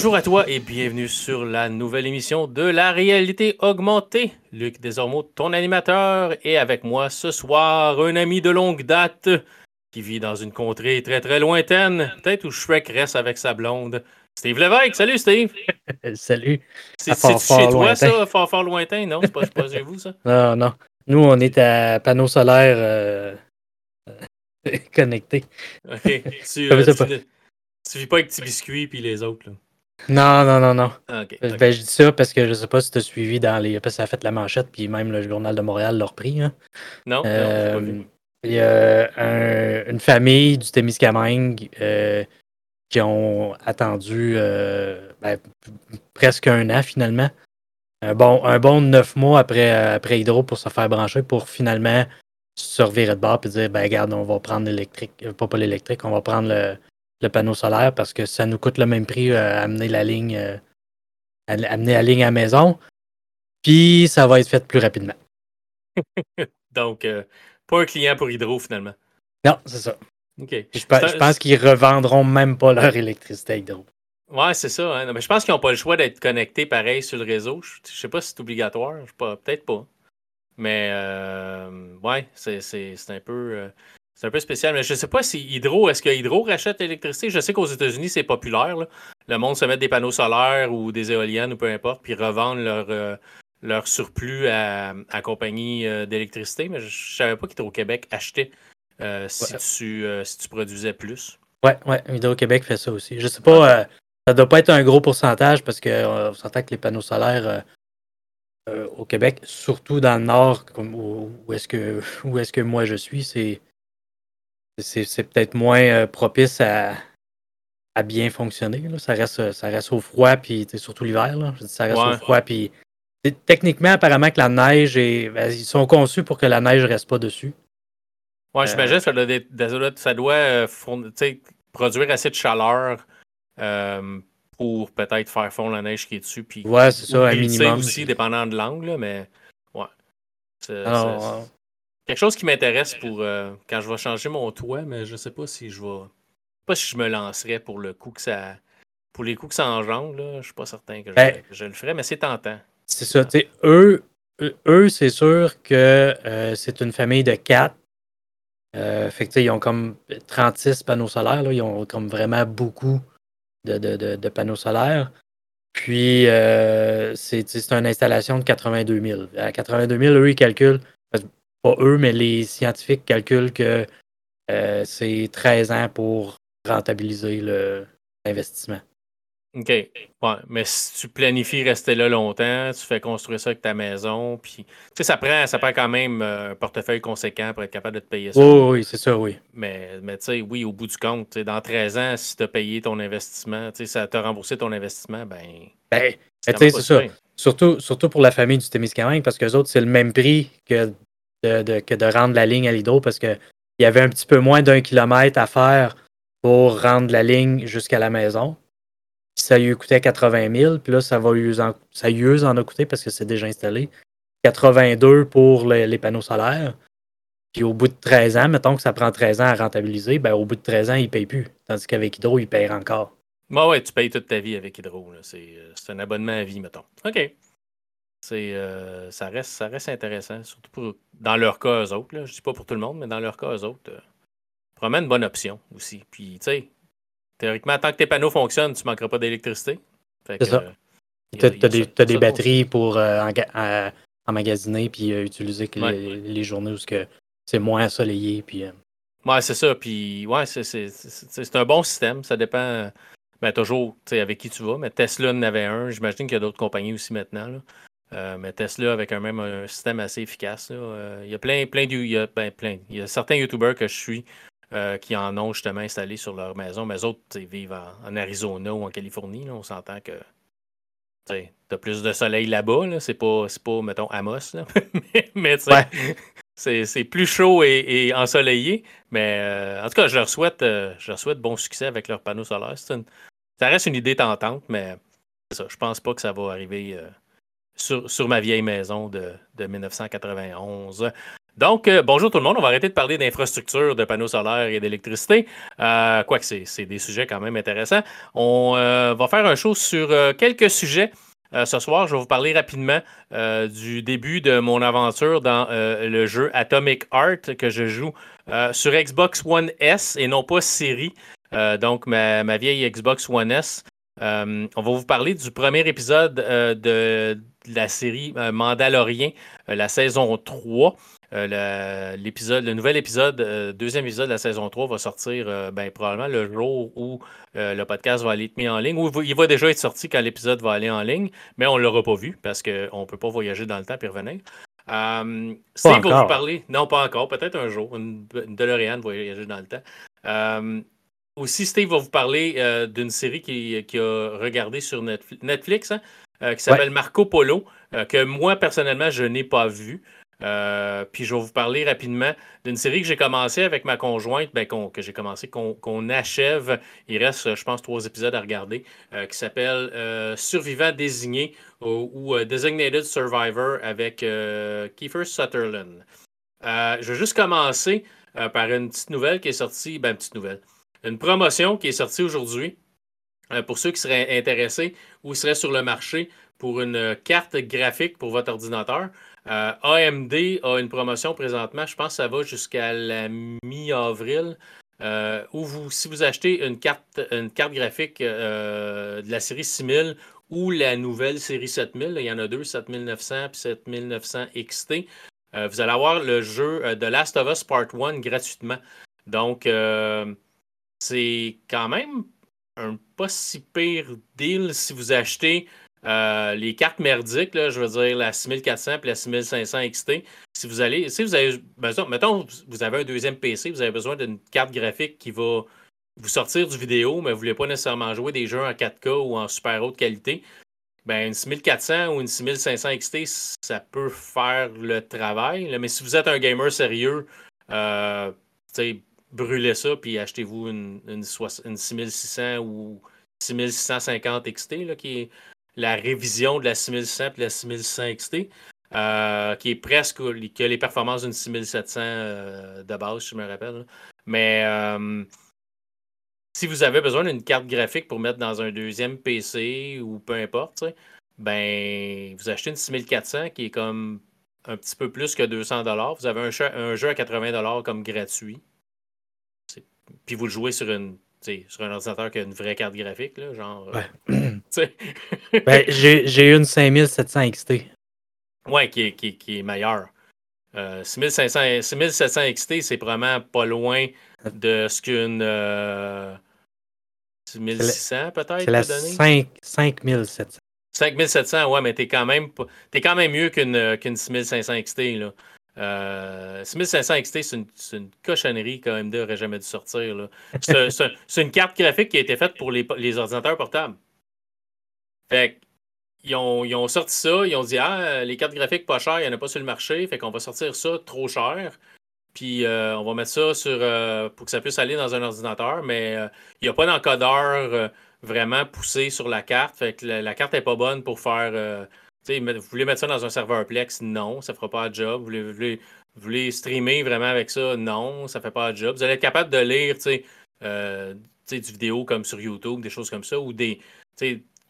Bonjour à toi et bienvenue sur la nouvelle émission de la réalité augmentée. Luc Desormeaux, ton animateur, et avec moi ce soir un ami de longue date qui vit dans une contrée très très lointaine, peut-être où Shrek reste avec sa blonde. Steve Lévesque, salut Steve! salut! C'est chez toi ça, fort fort lointain, non? C'est pas, pas chez vous ça? Non, non. Nous, on est à panneau solaire euh, connecté. Ok. Tu, euh, tu, vis pas avec Petit Biscuit puis les autres, là. Non, non, non, non. Ah, ok. Ben, je dis ça parce que je sais pas si tu as suivi dans les. Parce que ça a fait la manchette, puis même le Journal de Montréal l'a repris. Hein. Non, Euh, non, j'ai pas vu. Il y a un- une famille du Témiscamingue euh, qui ont attendu euh, ben, presque un an finalement. Un bon, un bon neuf mois après, après Hydro pour se faire brancher pour finalement se revirer de bord et dire ben regarde, on va prendre l'électrique, pas, pas l'électrique, on va prendre le, le panneau solaire parce que ça nous coûte le même prix euh, amener la ligne euh, à- amener la ligne à la maison. Puis ça va être fait plus rapidement. Donc, euh, pas un client pour Hydro finalement. Non, c'est ça. Je, pense qu'ils revendront même pas leur électricité à Hydro. Ouais, c'est ça. hein. Non, mais je pense qu'ils n'ont pas le choix d'être connectés pareil sur le réseau. Je, je sais pas si c'est obligatoire. Je sais pas, peut-être pas. Mais euh, ouais, c'est, un peu. euh, c'est un peu spécial. Mais je sais pas si Hydro, est-ce que Hydro rachète l'électricité? Je sais qu'aux États-Unis, c'est populaire. là. Le monde se met des panneaux solaires ou des éoliennes ou peu importe, puis revendent leur, euh, leur surplus à, à compagnie euh, d'électricité. Mais je, je savais pas qu'Hydro-Québec achetait euh, si, Ouais. tu, si tu produisais plus. Ouais, ouais, Hydro-Québec fait ça aussi. Je sais pas, ça doit pas être un gros pourcentage parce que euh, on s'entend que les panneaux solaires au Québec, surtout dans le nord, comme où, où est-ce que où est-ce que moi je suis, c'est c'est, peut-être moins euh, propice à, à bien fonctionner. là. Ça reste ça reste au froid puis surtout l'hiver ça reste Ouais. au froid puis techniquement apparemment que la neige est ben, ils sont conçus pour que la neige reste pas dessus. Ouais, Euh, j'imagine que ça doit, euh, produire assez de chaleur euh, pour peut-être faire fondre la neige qui est dessus. Puis, Ouais, c'est ça, un minimum. aussi, dépendant de l'angle, mais ouais. C'est quelque chose qui m'intéresse pour euh, quand je vais changer mon toit, mais je sais pas si je vais. Pas si je me lancerais pour le coup que ça. Pour les coups que ça engendre, là, je suis pas certain que je, Ben, je le ferais, mais c'est tentant. C'est ça. eux, eux- c'est sûr que euh, c'est une famille de quatre. Euh, fait que, ils ont comme 36 panneaux solaires. Là. Ils ont comme vraiment beaucoup de, de- de- de panneaux solaires. Puis, c'est une installation de 82 000. À 82 000, eux, ils calculent, pas eux, mais les scientifiques calculent que euh, c'est 13 ans pour rentabiliser l'investissement. OK. Ouais, mais si tu planifies rester là longtemps, tu fais construire ça avec ta maison, puis tu sais, ça prend, ça prend quand même euh, un portefeuille conséquent pour être capable de te payer ça. Oui, c'est ça, oui. Mais, mais tu sais, oui, au bout du compte, dans 13 ans, si tu as payé ton investissement, tu sais, ça t'a remboursé ton investissement, ben. Ben, c'est tu sais, quand même c'est pas ça. Surtout, surtout pour la famille du Témiscamingue, parce que les autres, c'est le même prix que de, que de rendre la ligne à l'hydro, parce qu'il y avait un petit peu moins d'un kilomètre à faire pour rendre la ligne jusqu'à la maison. Ça lui coûtait 80 000, puis là, ça lui en, a coûté parce que c'est déjà installé. 82 pour les, panneaux solaires. Puis au bout de 13 ans, mettons que ça prend 13 ans à rentabiliser, ben au bout de 13 ans, il ne paye plus. Tandis qu'avec Hydro, il paye encore. Bah ouais, tu payes toute ta vie avec Hydro. euh, c'est un abonnement à vie, mettons. OK. C'est, euh, ça, reste, ça reste intéressant, surtout pour, dans leur cas, eux autres. Là. Je dis pas pour tout le monde, mais dans leur cas, eux autres, euh, probablement une bonne option aussi. Puis, tu sais, théoriquement, tant que tes panneaux fonctionnent, tu manqueras pas d'électricité. C'est ça. euh, Tu as, des, des batteries pour euh, à- emmagasiner puis utiliser que Ouais. les, les journées où c'est moins ensoleillé. Puis, Ouais, c'est ça. Puis, ouais, c'est, un bon système. Ça dépend, ben, toujours, tu sais, avec qui tu vas. Mais Tesla en avait un. J'imagine qu'il y a d'autres compagnies aussi maintenant. là. Euh, mais Tesla avec un même un système assez efficace. là. Euh, il y a plein, plein de, il y a, ben, plein. Il y a certains YouTubers que je suis euh, qui en ont justement installé sur leur maison. Mais eux autres, vivent en, en Arizona ou en Californie. là. On s'entend que tu as plus de soleil là-bas. Là. C'est pas, pas, mettons, Amos. là. mais Ouais. c'est, plus chaud et, et ensoleillé. Mais euh, en tout cas, je leur souhaite, je leur souhaite bon succès avec leurs panneaux solaires. Une- ça reste une idée tentante, mais ça. Je pense pas que ça va arriver sur, sur ma vieille maison de, de 1991. Donc, euh, bonjour tout le monde. On va arrêter de parler d'infrastructure, de panneaux solaires et d'électricité. Euh, quoique c'est des sujets quand même intéressants. On euh, va faire un show sur quelques sujets. ce soir, je vais vous parler rapidement du début de mon aventure dans le jeu Atomic Heart que je joue sur Xbox One S et non pas série. donc, ma, ma, vieille Xbox One S. on va vous parler du premier épisode de, la série Mandalorian, la saison 3. Euh, l'épisode, le nouvel épisode, euh, deuxième épisode de la saison 3 va sortir euh, ben, probablement le jour où le podcast va aller être mis en ligne, ou il va déjà être sorti quand l'épisode va aller en ligne, mais on ne l'aura pas vu parce qu'on ne peut pas voyager dans le temps et revenir. Steve va vous parler? Non, pas encore. Peut-être un jour. Une, une DeLorean voyager dans le temps. aussi, Steve va vous parler d'une série qu'il qui a regardé sur Netflix, hein, qui s'appelle Marco Polo, que moi, personnellement, je n'ai pas vu. Euh, puis je vais vous parler rapidement d'une série que j'ai commencé avec ma conjointe, ben, que j'ai commencé, qu'on achève. Il reste, je pense, trois épisodes à regarder, euh, qui s'appelle euh, Survivant désigné ou, Designated Survivor avec Kiefer Sutherland. je vais juste commencer par une petite nouvelle qui est sortie, ben, petite nouvelle, une promotion qui est sortie aujourd'hui. Pour ceux qui seraient intéressés ou seraient sur le marché pour une carte graphique pour votre ordinateur. Euh, AMD a une promotion présentement, je pense que ça va jusqu'à la mi-avril. Euh, où vous, si vous achetez une carte, une carte graphique euh, de la série 6000 ou la nouvelle série 7000, il y en a deux, 7900 et 7900 XT, vous allez avoir le jeu The Last of Us Part 1 gratuitement. Donc, c'est quand même un pas si pire deal si vous achetez euh, les cartes merdiques, je veux dire la 6400 et la 6500 XT, si vous allez, si vous avez, mettons, vous avez un deuxième PC, vous avez besoin d'une carte graphique qui va vous sortir du vidéo, mais vous ne voulez pas nécessairement jouer des jeux en 4K ou en super haute qualité, ben une 6400 ou une 6500 XT, ça peut faire le travail. mais si vous êtes un gamer sérieux, euh, brûlez ça puis achetez-vous une, une, 6600 ou 6650 XT là, qui est la révision de la 6100 et la 6100 XT, euh, qui est presque que les performances d'une 6700 euh, de base, je me rappelle. Mais euh, si vous avez besoin d'une carte graphique pour mettre dans un deuxième PC ou peu importe, ben vous achetez une 6400 qui est comme un petit peu plus que 200 Vous avez un jeu, à 80 comme gratuit. Puis vous le jouez sur une sur un ordinateur qui a une vraie carte graphique, là, genre. ben, j'ai une 5700 XT. Ouais, qui est, qui, qui est meilleure. Euh, 6500, 6700 XT, c'est vraiment pas loin de ce qu'une. Euh, 1600 peut-être C'est la 5, 5700. 5700, ouais, mais t'es quand même, es quand même mieux qu'une qu'une 6500 XT. Là. 6500 euh, XT, c'est une, cochonnerie qu'AMD n'aurait jamais dû sortir. C'est une carte graphique qui a été faite pour les, ordinateurs portables. Fait ils ont, ils ont, sorti ça, ils ont dit Ah, les cartes graphiques pas chères, il n'y en a pas sur le marché, fait qu'on va sortir ça trop cher. Puis euh, on va mettre ça sur euh, pour que ça puisse aller dans un ordinateur, mais il n'y a pas d'encodeur vraiment poussé sur la carte. Fait que la, la carte n'est pas bonne pour faire vous voulez mettre ça dans un serveur Plex? Non, ça ne fera pas de job. Vous voulez, streamer vraiment avec ça? Non, ça ne fait pas de job. Vous allez être capable de lire euh, du vidéo comme sur YouTube, des choses comme ça, ou des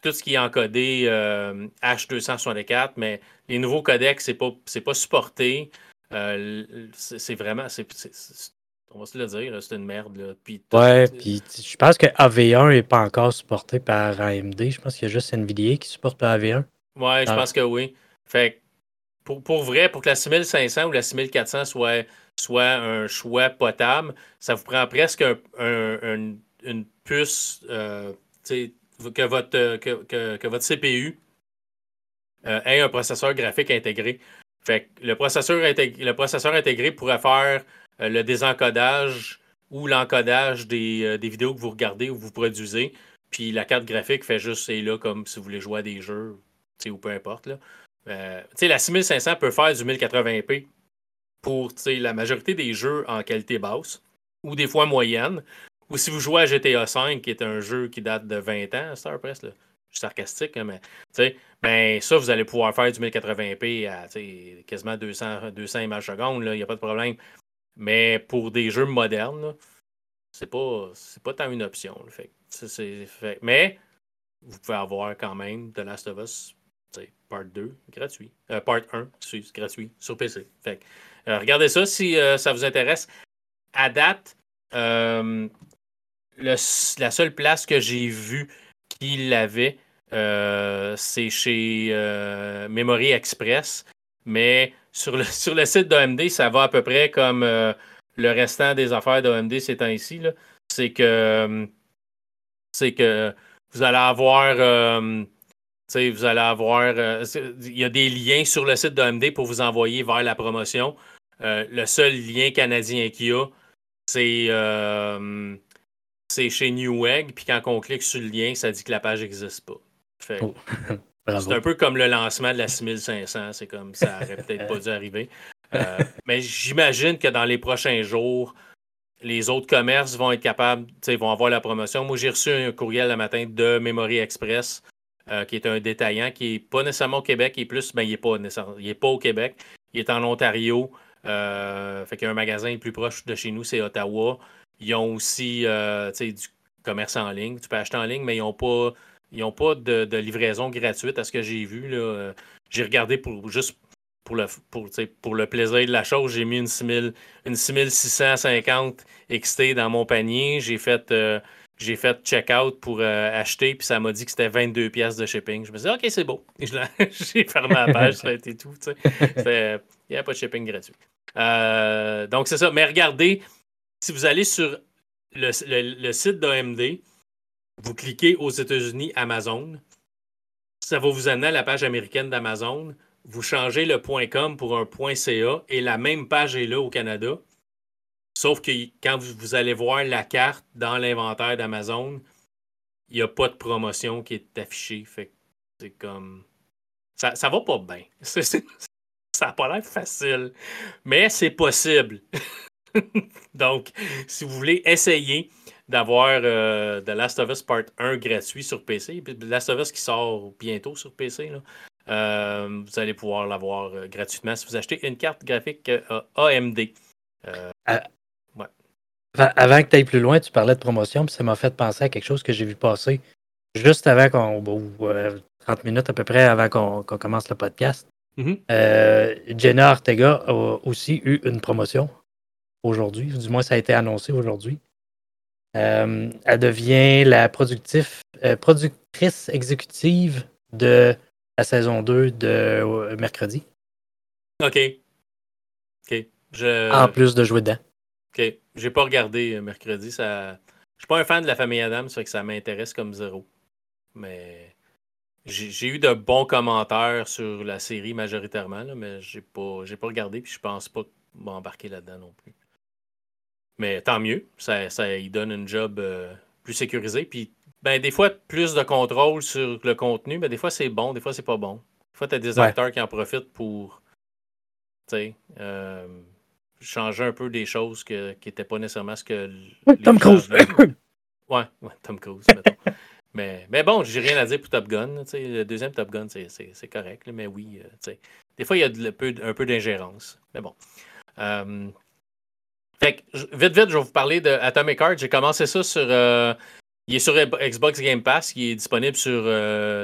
tout ce qui est encodé H264, euh, mais les nouveaux codecs, c'est pas, pas supporté. Euh, c'est vraiment. on va se le dire, c'est une merde. Là. Puis, ouais, puis je pense que AV1 n'est pas encore supporté par AMD. Je pense qu'il y a juste NVIDIA qui supporte AV1. Ouais, je pense que oui. Fait pour, pour vrai, pour que la 6500 ou la 6400 soit, soit un choix potable, ça vous prend presque un, une puce euh, que, votre, que, votre CPU euh, ait un processeur graphique intégré. Fait le processeur, intégré, le processeur intégré pourrait faire euh, le désencodage ou l'encodage des, des, vidéos que vous regardez ou vous produisez. Puis la carte graphique fait juste c'est là comme si vous voulez jouer à des jeux ou peu importe. Là. Euh, la 6500 peut faire du 1080p pour la majorité des jeux en qualité basse ou des fois moyenne. Ou si vous jouez à GTA V, qui est un jeu qui date de 20 ans, Star Press, là. sarcastique, hein, mais ben, ça, vous allez pouvoir faire du 1080p à quasiment 200, 200 images secondes, il n'y a pas de problème. Mais pour des jeux modernes, c'est pas, pas tant une option. Fait, mais vous pouvez avoir quand même The Last of Us Part 2 gratuit. Euh, part 1, c'est gratuit sur PC. Euh, regardez ça si euh, ça vous intéresse. À date, la seule place que j'ai vue qui l'avait, c'est chez Memory Express. Mais sur le, sur le site d'AMD, ça va à peu près comme le restant des affaires d'AMD ces temps-ci. C'est que c'est que vous allez avoir vous allez avoir. il y a des liens sur le site d'AMD pour vous envoyer vers la promotion. Euh, le seul lien canadien qu'il y a, c'est euh, chez Newegg. Puis quand on clique sur le lien, ça dit que la page n'existe pas. Oh. c'est un peu comme le lancement de la 6500. C'est comme ça aurait peut-être pas dû arriver. Euh, mais j'imagine que dans les prochains jours, les autres commerces vont être capables, vont avoir la promotion. Moi, j'ai reçu un courriel le matin de Memory Express, qui est un détaillant qui n'est pas nécessairement au Québec, il est plus, mais il n'est pas, pas au Québec. Il est en Ontario. Euh, fait qu'il y a un magasin plus proche de chez nous, c'est Ottawa. Ils ont aussi euh, du commerce en ligne. Tu peux acheter en ligne, mais ils n'ont pas, ils ont pas de, livraison gratuite à ce que j'ai vu. Là. J'ai regardé pour juste pour le, pour, pour le plaisir de la chose. J'ai mis une, 6000, une 6650 XT dans mon panier. J'ai fait. Euh, j'ai fait check-out pour euh, acheter, puis ça m'a dit que c'était 22 pièces de shipping. Je me suis dit, OK, c'est beau. J'ai fermé la page, ça a été tout. Il n'y a pas de shipping gratuit. Euh, donc, c'est ça. Mais regardez, si vous allez sur le, site d'AMD, vous cliquez aux États-Unis Amazon, ça va vous amener à la page américaine d'Amazon. Vous changez le .com pour un .ca et la même page est là au Canada. Sauf que quand vous, allez voir la carte dans l'inventaire d'Amazon, il n'y a pas de promotion qui est affichée. Fait c'est comme. Ça, ça va pas bien. ça n'a pas l'air facile. Mais c'est possible. Donc, si vous voulez essayer d'avoir euh, The Last of Us Part 1 gratuit sur PC, The Last of Us qui sort bientôt sur PC, euh, vous allez pouvoir l'avoir euh, gratuitement si vous achetez une carte graphique AMD. Avant que tu ailles plus loin, tu parlais de promotion, puis ça m'a fait penser à quelque chose que j'ai vu passer juste avant qu'on. 30 euh, minutes à peu près avant qu'on commence le podcast. Mm-hmm. Euh, Jenna Ortega a aussi eu une promotion aujourd'hui. Du moins, ça a été annoncé aujourd'hui. Euh, elle devient la productrice exécutive de la saison 2 de mercredi. OK. OK. En plus de jouer dedans. OK. J'ai pas regardé euh, mercredi. Ça... Je suis pas un fan de la famille Adams, ça fait que ça m'intéresse comme zéro. Mais j'ai eu de bons commentaires sur la série majoritairement, là, mais j'ai pas, pas regardé puis je pense pas m'embarquer là-dedans non plus. Mais tant mieux, ça, ça y donne un job euh, plus sécurisé. Puis ben, des fois, plus de contrôle sur le contenu, mais des fois c'est bon, des fois c'est pas bon. Des fois, tu as des acteurs qui en profitent pour. Tu sais. Euh, changer un peu des choses qui n'étaient pas nécessairement ce que. Tom Cruise. ouais, ouais, Tom Cruise, mais, mais bon, j'ai rien à dire pour Top Gun. Le deuxième Top Gun, c'est correct. mais oui, euh, des fois, il y a un peu, un peu d'ingérence. Mais bon. Euh, fait vite, vite, je vais vous parler de Atomic Heart. J'ai commencé ça sur. Euh, il est sur Xbox Game Pass, qui est disponible sur.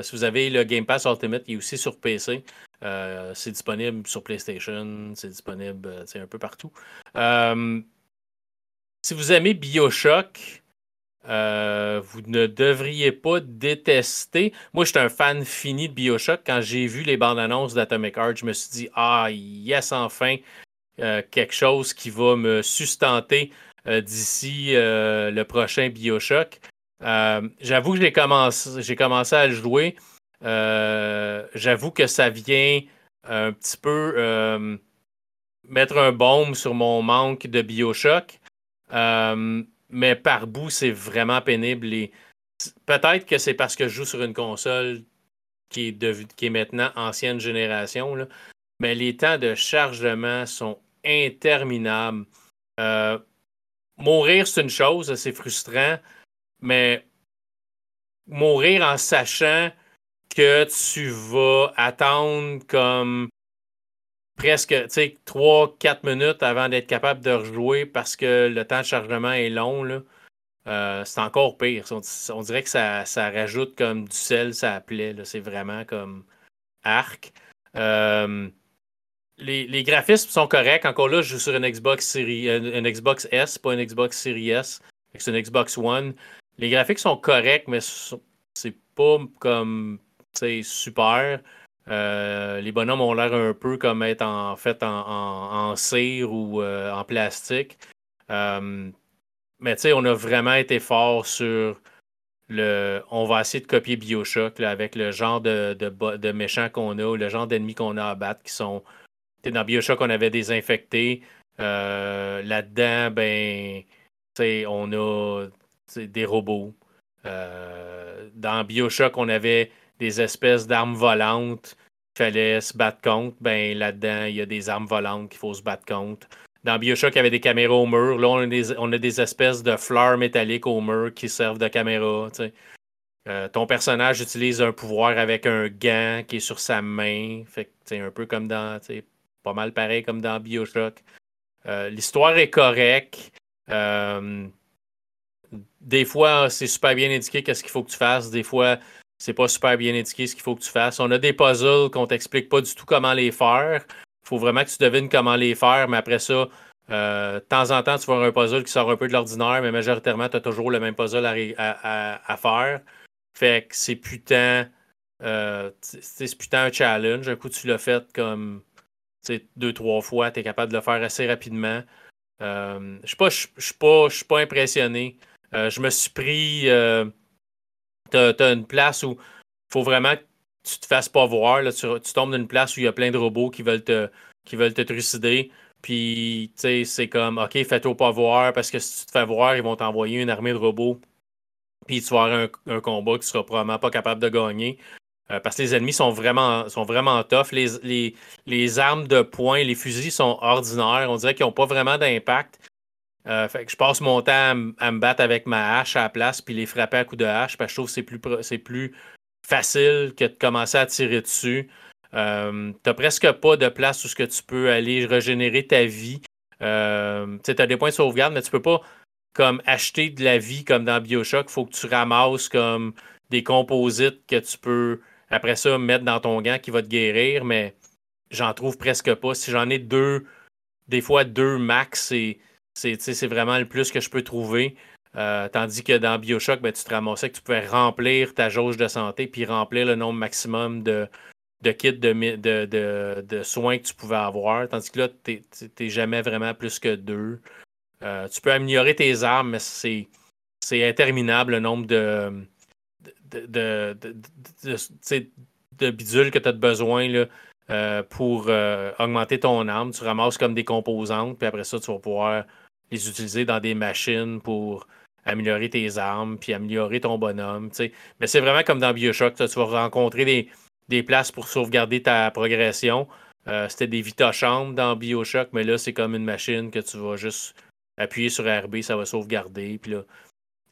si vous avez le Game Pass Ultimate, il est aussi sur PC. Euh, c'est disponible sur PlayStation, c'est disponible euh, un peu partout. Euh, si vous aimez Bioshock, vous ne devriez pas détester. Moi, j'étais un fan fini de Bioshock. Quand j'ai vu les bandes annonces d'Atomic Heart, je me suis dit Ah, yes, enfin, quelque chose qui va me sustenter d'ici le prochain Bioshock. J'avoue que j'ai commencé, commencé à le jouer. Euh, j'avoue que ça vient un petit peu euh, mettre un baume sur mon manque de Bioshock. Euh, mais par bout, c'est vraiment pénible. Et peut-être que c'est parce que je joue sur une console qui est, qui est maintenant ancienne génération. Mais les temps de chargement sont interminables. mourir, c'est une chose, c'est frustrant. Mais mourir en sachant que tu vas attendre comme presque 3-4 minutes avant d'être capable de rejouer parce que le temps de chargement est long, là, euh, c'est encore pire. On, dirait que ça, ça, rajoute comme du sel, ça plaît. C'est vraiment comme arc. Euh, les, graphismes sont corrects. Encore là, je joue sur une Xbox, Series, une, Xbox S, pas une Xbox Series S. C'est une Xbox One. Les graphiques sont corrects, mais c'est pas comme super. Euh, les bonhommes ont l'air un peu comme être en fait en, cire ou euh, en plastique. Euh, mais tu sais, on a vraiment été fort sur le. On va essayer de copier Bioshock avec le genre de, méchants qu'on a ou le genre d'ennemis qu'on a à battre qui sont. Dans Bioshock, on avait désinfecté. Là-dedans, ben, on a des robots. dans Bioshock, on avait des espèces d'armes volantes qu'il fallait se battre contre. Ben là-dedans, il y a des armes volantes qu'il faut se battre contre. Dans Bioshock, il y avait des caméras au mur. Là, on a des, espèces de fleurs métalliques au mur qui servent de caméra. Euh, ton personnage utilise un pouvoir avec un gant qui est sur sa main. Fait que, un peu comme dans. Pas mal pareil comme dans Bioshock. Euh, l'histoire est correcte. Euh, des fois, c'est super bien indiqué qu'est-ce qu'il faut que tu fasses. Des fois, c'est pas super bien indiqué ce qu'il faut que tu fasses. On a des puzzles qu'on t'explique pas du tout comment les faire. Faut vraiment que tu devines comment les faire, mais après ça, euh, de temps en temps, tu vas avoir un puzzle qui sort un peu de l'ordinaire, mais majoritairement, tu as toujours le même puzzle à, faire. Fait que c'est putain, euh, c'est putain un challenge. Un coup, tu l'as fait comme deux, trois fois, tu es capable de le faire assez rapidement. Euh, je suis pas, pas impressionné. je me suis pris tu as, une place où il faut vraiment que tu te fasses pas voir. Là, tu, tombes dans une place où il y a plein de robots qui veulent te, qui veulent te trucider. Puis, tu c'est comme, OK, fais-toi pas voir parce que si tu te fais voir, ils vont t'envoyer une armée de robots. Puis, tu vas avoir un, combat que tu seras probablement pas capable de gagner. Euh, parce que les ennemis sont vraiment, sont vraiment tough. Les, les, les, armes de poing, les fusils sont ordinaires. On dirait qu'ils n'ont pas vraiment d'impact. Euh, je passe mon temps à, me battre avec ma hache à la place puis les frapper à coups de hache parce que je trouve que c'est plus, c'est plus facile que de commencer à tirer dessus. Euh, t'as presque pas de place où ce que tu peux aller régénérer ta vie. Euh, tu as des points de sauvegarde, mais tu peux pas comme acheter de la vie comme dans Bioshock. Faut que tu ramasses comme des composites que tu peux après ça mettre dans ton gant qui va te guérir, mais j'en trouve presque pas. Si j'en ai deux, des fois deux max, c'est c'est vraiment le plus que je peux trouver. Euh, tandis que dans Bioshock, ben, tu te ramassais que tu pouvais remplir ta jauge de santé puis remplir le nombre maximum de, de kits de, de, soins que tu pouvais avoir. Tandis que là, tu n'es jamais vraiment plus que deux. Euh, tu peux améliorer tes armes, mais c'est interminable le nombre de, de, de, bidules que tu as besoin là, euh, pour augmenter ton arme. Tu ramasses comme des composantes, puis après ça, tu vas pouvoir les utiliser dans des machines pour améliorer tes armes, puis améliorer ton bonhomme. Mais c'est vraiment comme dans Bioshock, tu vas rencontrer des, des, places pour sauvegarder ta progression. Euh, c'était des chambres dans Bioshock, mais là, c'est comme une machine que tu vas juste appuyer sur RB, ça va sauvegarder. Puis là,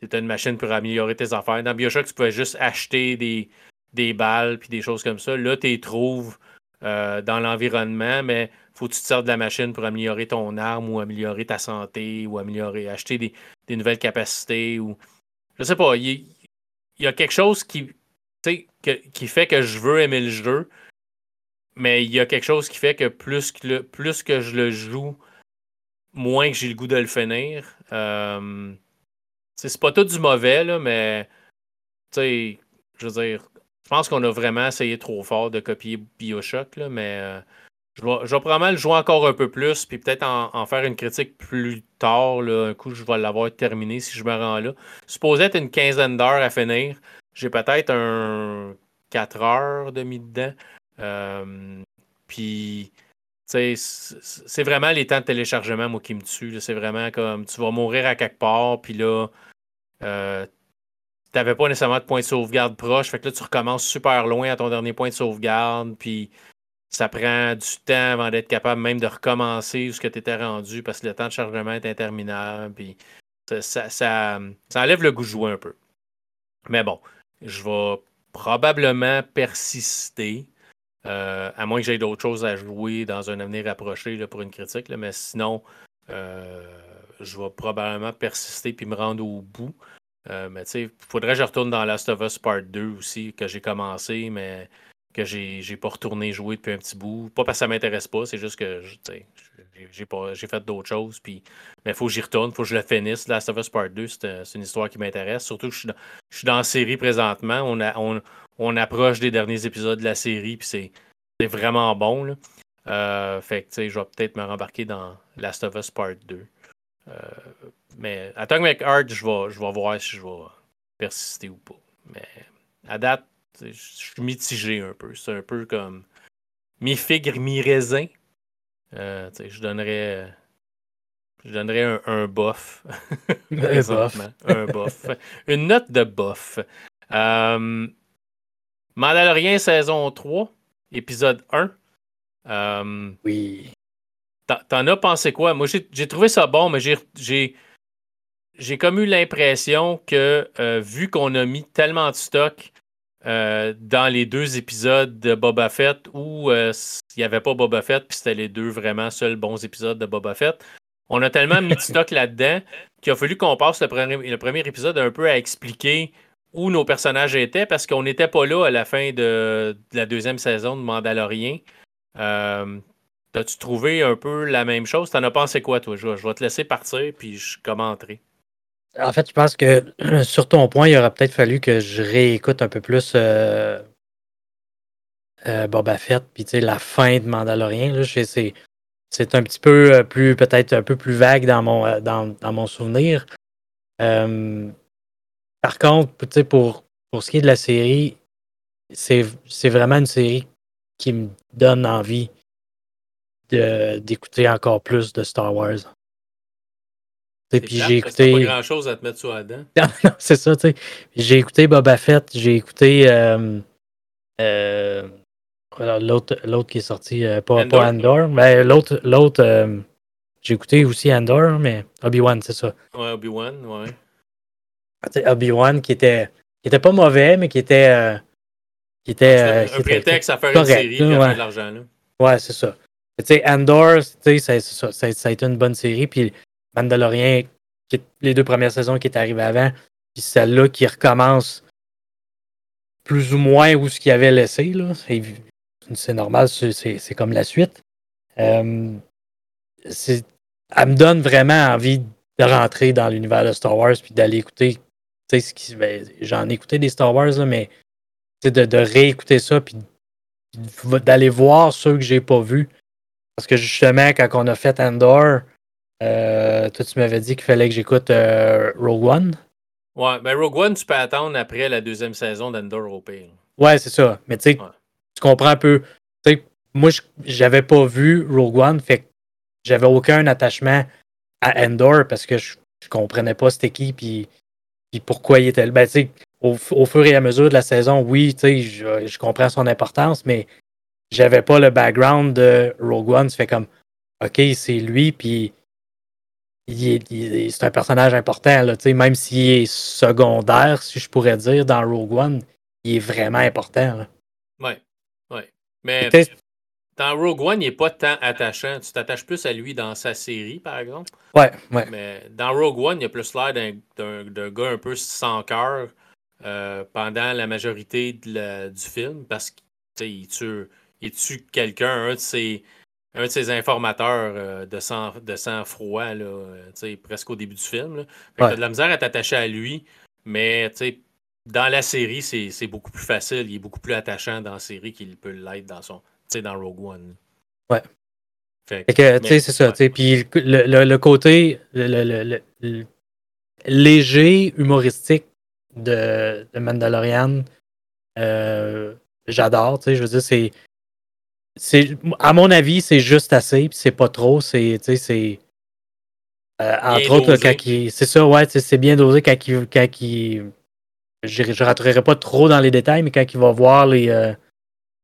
c'est une machine pour améliorer tes affaires. Dans Bioshock, tu pouvais juste acheter des, des balles puis des choses comme ça. Là, tu les trouves euh, dans l'environnement, mais faut que tu te sers de la machine pour améliorer ton arme ou améliorer ta santé ou améliorer, acheter des, nouvelles capacités ou. Je sais pas, il, y a quelque chose qui, qui fait que je veux aimer le jeu, mais il y a quelque chose qui fait que plus que, plus que je le joue, moins que j'ai le goût de le finir. Euh, c'est pas tout du mauvais, là, mais je veux dire, je pense qu'on a vraiment essayé trop fort de copier Bioshock, là, mais euh, je, vais, probablement le jouer encore un peu plus, puis peut-être en, faire une critique plus tard. Là, un coup, je vais l'avoir terminé si je me rends là. Supposé être une quinzaine d'heures à finir. J'ai peut-être un 4 heures de mis dedans. Euh, puis, c'est vraiment les temps de téléchargement, moi, qui me tuent. C'est vraiment comme tu vas mourir à quelque part, puis là, euh, tu n'avais pas nécessairement de point de sauvegarde proche. Fait que là, tu recommences super loin à ton dernier point de sauvegarde. Puis ça prend du temps avant d'être capable même de recommencer ce que tu étais rendu parce que le temps de chargement est interminable. Puis ça, ça, enlève le goût de jouer un peu. Mais bon, je vais probablement persister. Euh, à moins que j'aie d'autres choses à jouer dans un avenir approché pour une critique. mais sinon, euh, je vais probablement persister puis me rendre au bout. Euh, mais tu sais, il faudrait que je retourne dans Last of Us Part 2 aussi, que j'ai commencé, mais que j'ai, j'ai pas retourné jouer depuis un petit bout. Pas parce que ça m'intéresse pas, c'est juste que j'ai, j'ai, j'ai fait d'autres choses. Puis, mais il faut que j'y retourne, il faut que je le finisse. Last of Us Part 2, c'est, une histoire qui m'intéresse. Surtout que je suis dans, je suis dans la série présentement. On, on, on approche des derniers épisodes de la série, puis c'est, c'est vraiment bon. Là. Euh, fait que, je vais peut-être me rembarquer dans Last of Us Part 2. Euh, mais Atomic Heart, je je vais voir si je vais persister ou pas. Mais à date, je suis mitigé un peu. C'est un peu comme mi-figre, mi-raisin. Euh, je donnerais. Je donnerais un, un bof. un bof. un bof. Une note de bof. Euh, Mandalorian saison 3, épisode 1. Euh, oui. T'en as pensé quoi? Moi, j'ai trouvé ça bon, mais j'ai j'ai comme eu l'impression que, euh, vu qu'on a mis tellement de stock euh, dans les deux épisodes de Boba Fett où il n'y avait pas Boba Fett, puis c'était les deux vraiment seuls bons épisodes de Boba Fett, on a tellement mis de stock là-dedans qu'il a fallu qu'on passe le premier, le premier, épisode un peu à expliquer où nos personnages étaient parce qu'on n'était pas là à la fin de, la deuxième saison de Mandalorian. Euh, As-tu trouvé un peu la même chose? T'en as pensé quoi, toi? Je, vais te laisser partir, puis je commenterai. En fait, je pense que sur ton point, il aurait peut-être fallu que je réécoute un peu plus euh, euh, Boba Fett, puis la fin de Mandalorian. C'est un petit peu euh, plus, peut-être un peu plus vague dans mon, dans, mon souvenir. par contre, pour, pour ce qui est de la série, c'est vraiment une série qui me donne envie d'écouter encore plus de Star Wars. Et puis j'ai écouté. pas grand chose à te mettre sur la dent. c'est ça, tu sais. J'ai écouté Boba Fett, j'ai écouté euh, euh, l'autre, l'autre qui est sorti, euh, pas, Andor, pas Andor, mais l'autre, l'autre j'ai écouté aussi Andor, mais Obi-Wan, c'est ça. Ouais, Obi-Wan, ouais. Obi-Wan qui était, qui était pas mauvais, mais qui était. qui était, un, prétexte à faire une série et ouais. de l'argent. Là. Ouais, c'est ça. Tu sais, Andor, ça, ça, ça, a été une bonne série. Puis Mandalorian, les deux premières saisons qui étaient arrivées avant, puis celle-là qui recommence plus ou moins où ce qu'il avait laissé. C'est normal, c'est comme la suite. Euh, elle me donne vraiment envie de rentrer dans l'univers de Star Wars puis d'aller écouter. Ben, j'en ai écouté des Star Wars, mais de, de réécouter ça puis d'aller voir ceux que j'ai pas vus parce que justement, quand on a fait Andor, euh, toi, tu m'avais dit qu'il fallait que j'écoute euh, Rogue One. Ouais, ben Rogue One, tu peux attendre après la deuxième saison d'Andor au pire. Ouais, c'est ça. Mais tu sais, tu comprends un peu. Tu sais, moi, j'avais pas vu Rogue One, fait que j'avais aucun attachement à Andor parce que je, je comprenais pas c'était qui, puis, puis pourquoi il était là. Ben, tu sais, au, au, fur et à mesure de la saison, oui, tu sais, je, je comprends son importance, mais j'avais pas le background de Rogue One. Ça fait comme, OK, c'est lui, puis c'est un personnage important, là, même s'il est secondaire, si je pourrais dire, dans Rogue One, il est vraiment important. Là. Ouais, ouais. Mais dans Rogue One, il n'est pas tant attachant. Tu t'attaches plus à lui dans sa série, par exemple. Ouais, ouais. Mais dans Rogue One, il a plus l'air d'un gars un peu sans cœur euh, pendant la majorité du film parce qu'il tue il tue quelqu'un, un de ses, un de ses informateurs euh, de, sang, de sang-froid, là, euh, presque au début du film. Là. Fait de la misère à t'attacher à lui, mais dans la série, c'est beaucoup plus facile. Il est beaucoup plus attachant dans la série qu'il peut l'être dans son dans Rogue One. Ouais. Fait que, c'est ça. Puis le, le, côté le, léger, humoristique de, de Mandalorian, euh, j'adore. Je veux dire, c'est c'est à mon avis, c'est juste assez, puis c'est pas trop. C'est, c'est euh, entre autres, quand c'est ça, ouais, c'est bien dosé quand il, quand il je, je rentrerai pas trop dans les détails, mais quand il va voir les, euh,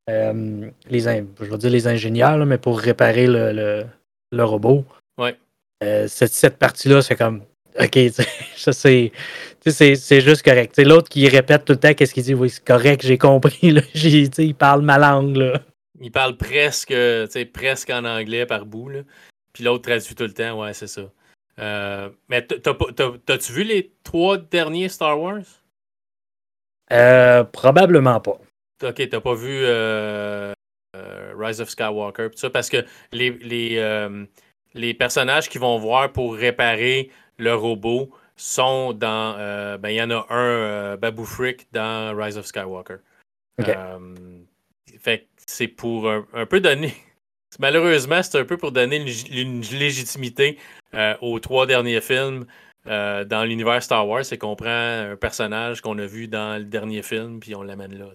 euh, les je vais dire les ingénieurs, mais pour réparer le, le, le robot. Ouais. cette, cette partie-là, c'est comme, ok, ça c'est, c'est juste correct. L'autre qui répète tout le temps qu'est-ce qu'il dit, oui, c'est correct, j'ai compris. Là. il parle ma langue. Là. Il parle presque, presque en anglais par bout. Là. Puis l'autre traduit tout le temps, ouais, c'est ça. Euh, mais t'as-tu vu les trois derniers Star Wars? Euh, probablement pas. Ok, t'as pas vu euh, Rise of Skywalker, ça, parce que les, les, les, personnages qui vont voir pour réparer le robot sont dans. ben, il y en a un, Babu Frick, dans Rise of Skywalker. fait c'est pour un, peu donner. Malheureusement, c'est un peu pour donner une, légitimité euh, aux trois derniers films euh, dans l'univers Star Wars. C'est qu'on prend un personnage qu'on a vu dans le dernier film, puis on l'amène là.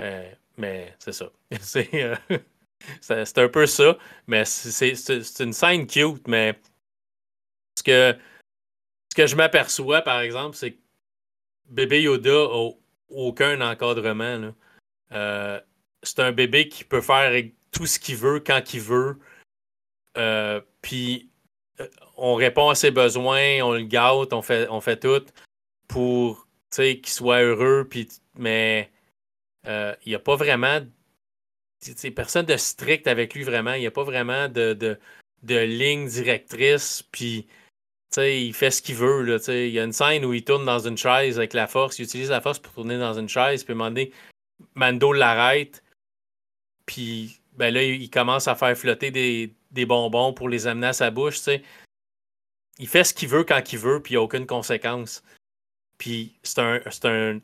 Euh, mais c'est ça. c'est un peu ça. Mais c'est une scène cute, mais ce que, ce que je m'aperçois, par exemple, c'est que bébé Yoda n'a aucun encadrement. C'est un bébé qui peut faire tout ce qu'il veut quand il veut. Euh, puis euh, on répond à ses besoins, on le gâte, on fait, on fait tout pour qu'il soit heureux. Mais euh, il n'y a pas vraiment. Personne de strict avec lui vraiment. Il n'y a pas vraiment de, de, ligne directrice. Puis il fait ce qu'il veut. Là, il y a une scène où il tourne dans une chaise avec la force. Il utilise la force pour tourner dans une chaise. Puis à Mando l'arrête. Puis ben là, il commence à faire flotter des, bonbons pour les amener à sa bouche, tu sais. Il fait ce qu'il veut quand il veut, puis il n'y a aucune conséquence. Puis c'est un, un,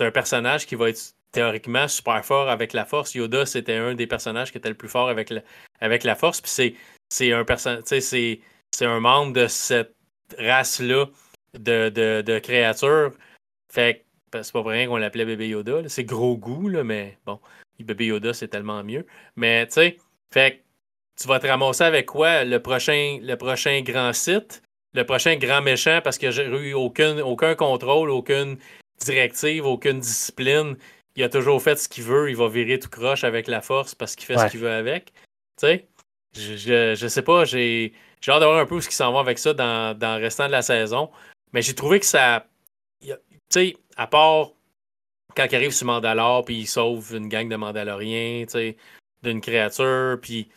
un personnage qui va être théoriquement super fort avec la force. Yoda, c'était un des personnages qui était le plus fort avec, la, avec la force. Puis c'est, un un membre de cette race-là de, de, créatures. Fait que c'est pas pour rien qu'on l'appelait bébé Yoda. C'est gros goût, là, mais bon. Bébé Yoda, c'est tellement mieux. Mais tu sais, fait tu vas te ramasser avec quoi? Le prochain, le prochain grand site, le prochain grand méchant, parce que j'ai eu aucun, aucun contrôle, aucune directive, aucune discipline. Il a toujours fait ce qu'il veut, il va virer tout croche avec la force parce qu'il fait ce qu'il veut avec. Tu sais, je, je, sais pas, j'ai hâte de voir un peu ce qui s'en va avec ça dans, dans le restant de la saison. Mais j'ai trouvé que ça. Tu sais, à part quand il arrive sur Mandalore, puis il sauve une gang de Mandaloriens, d'une créature, puis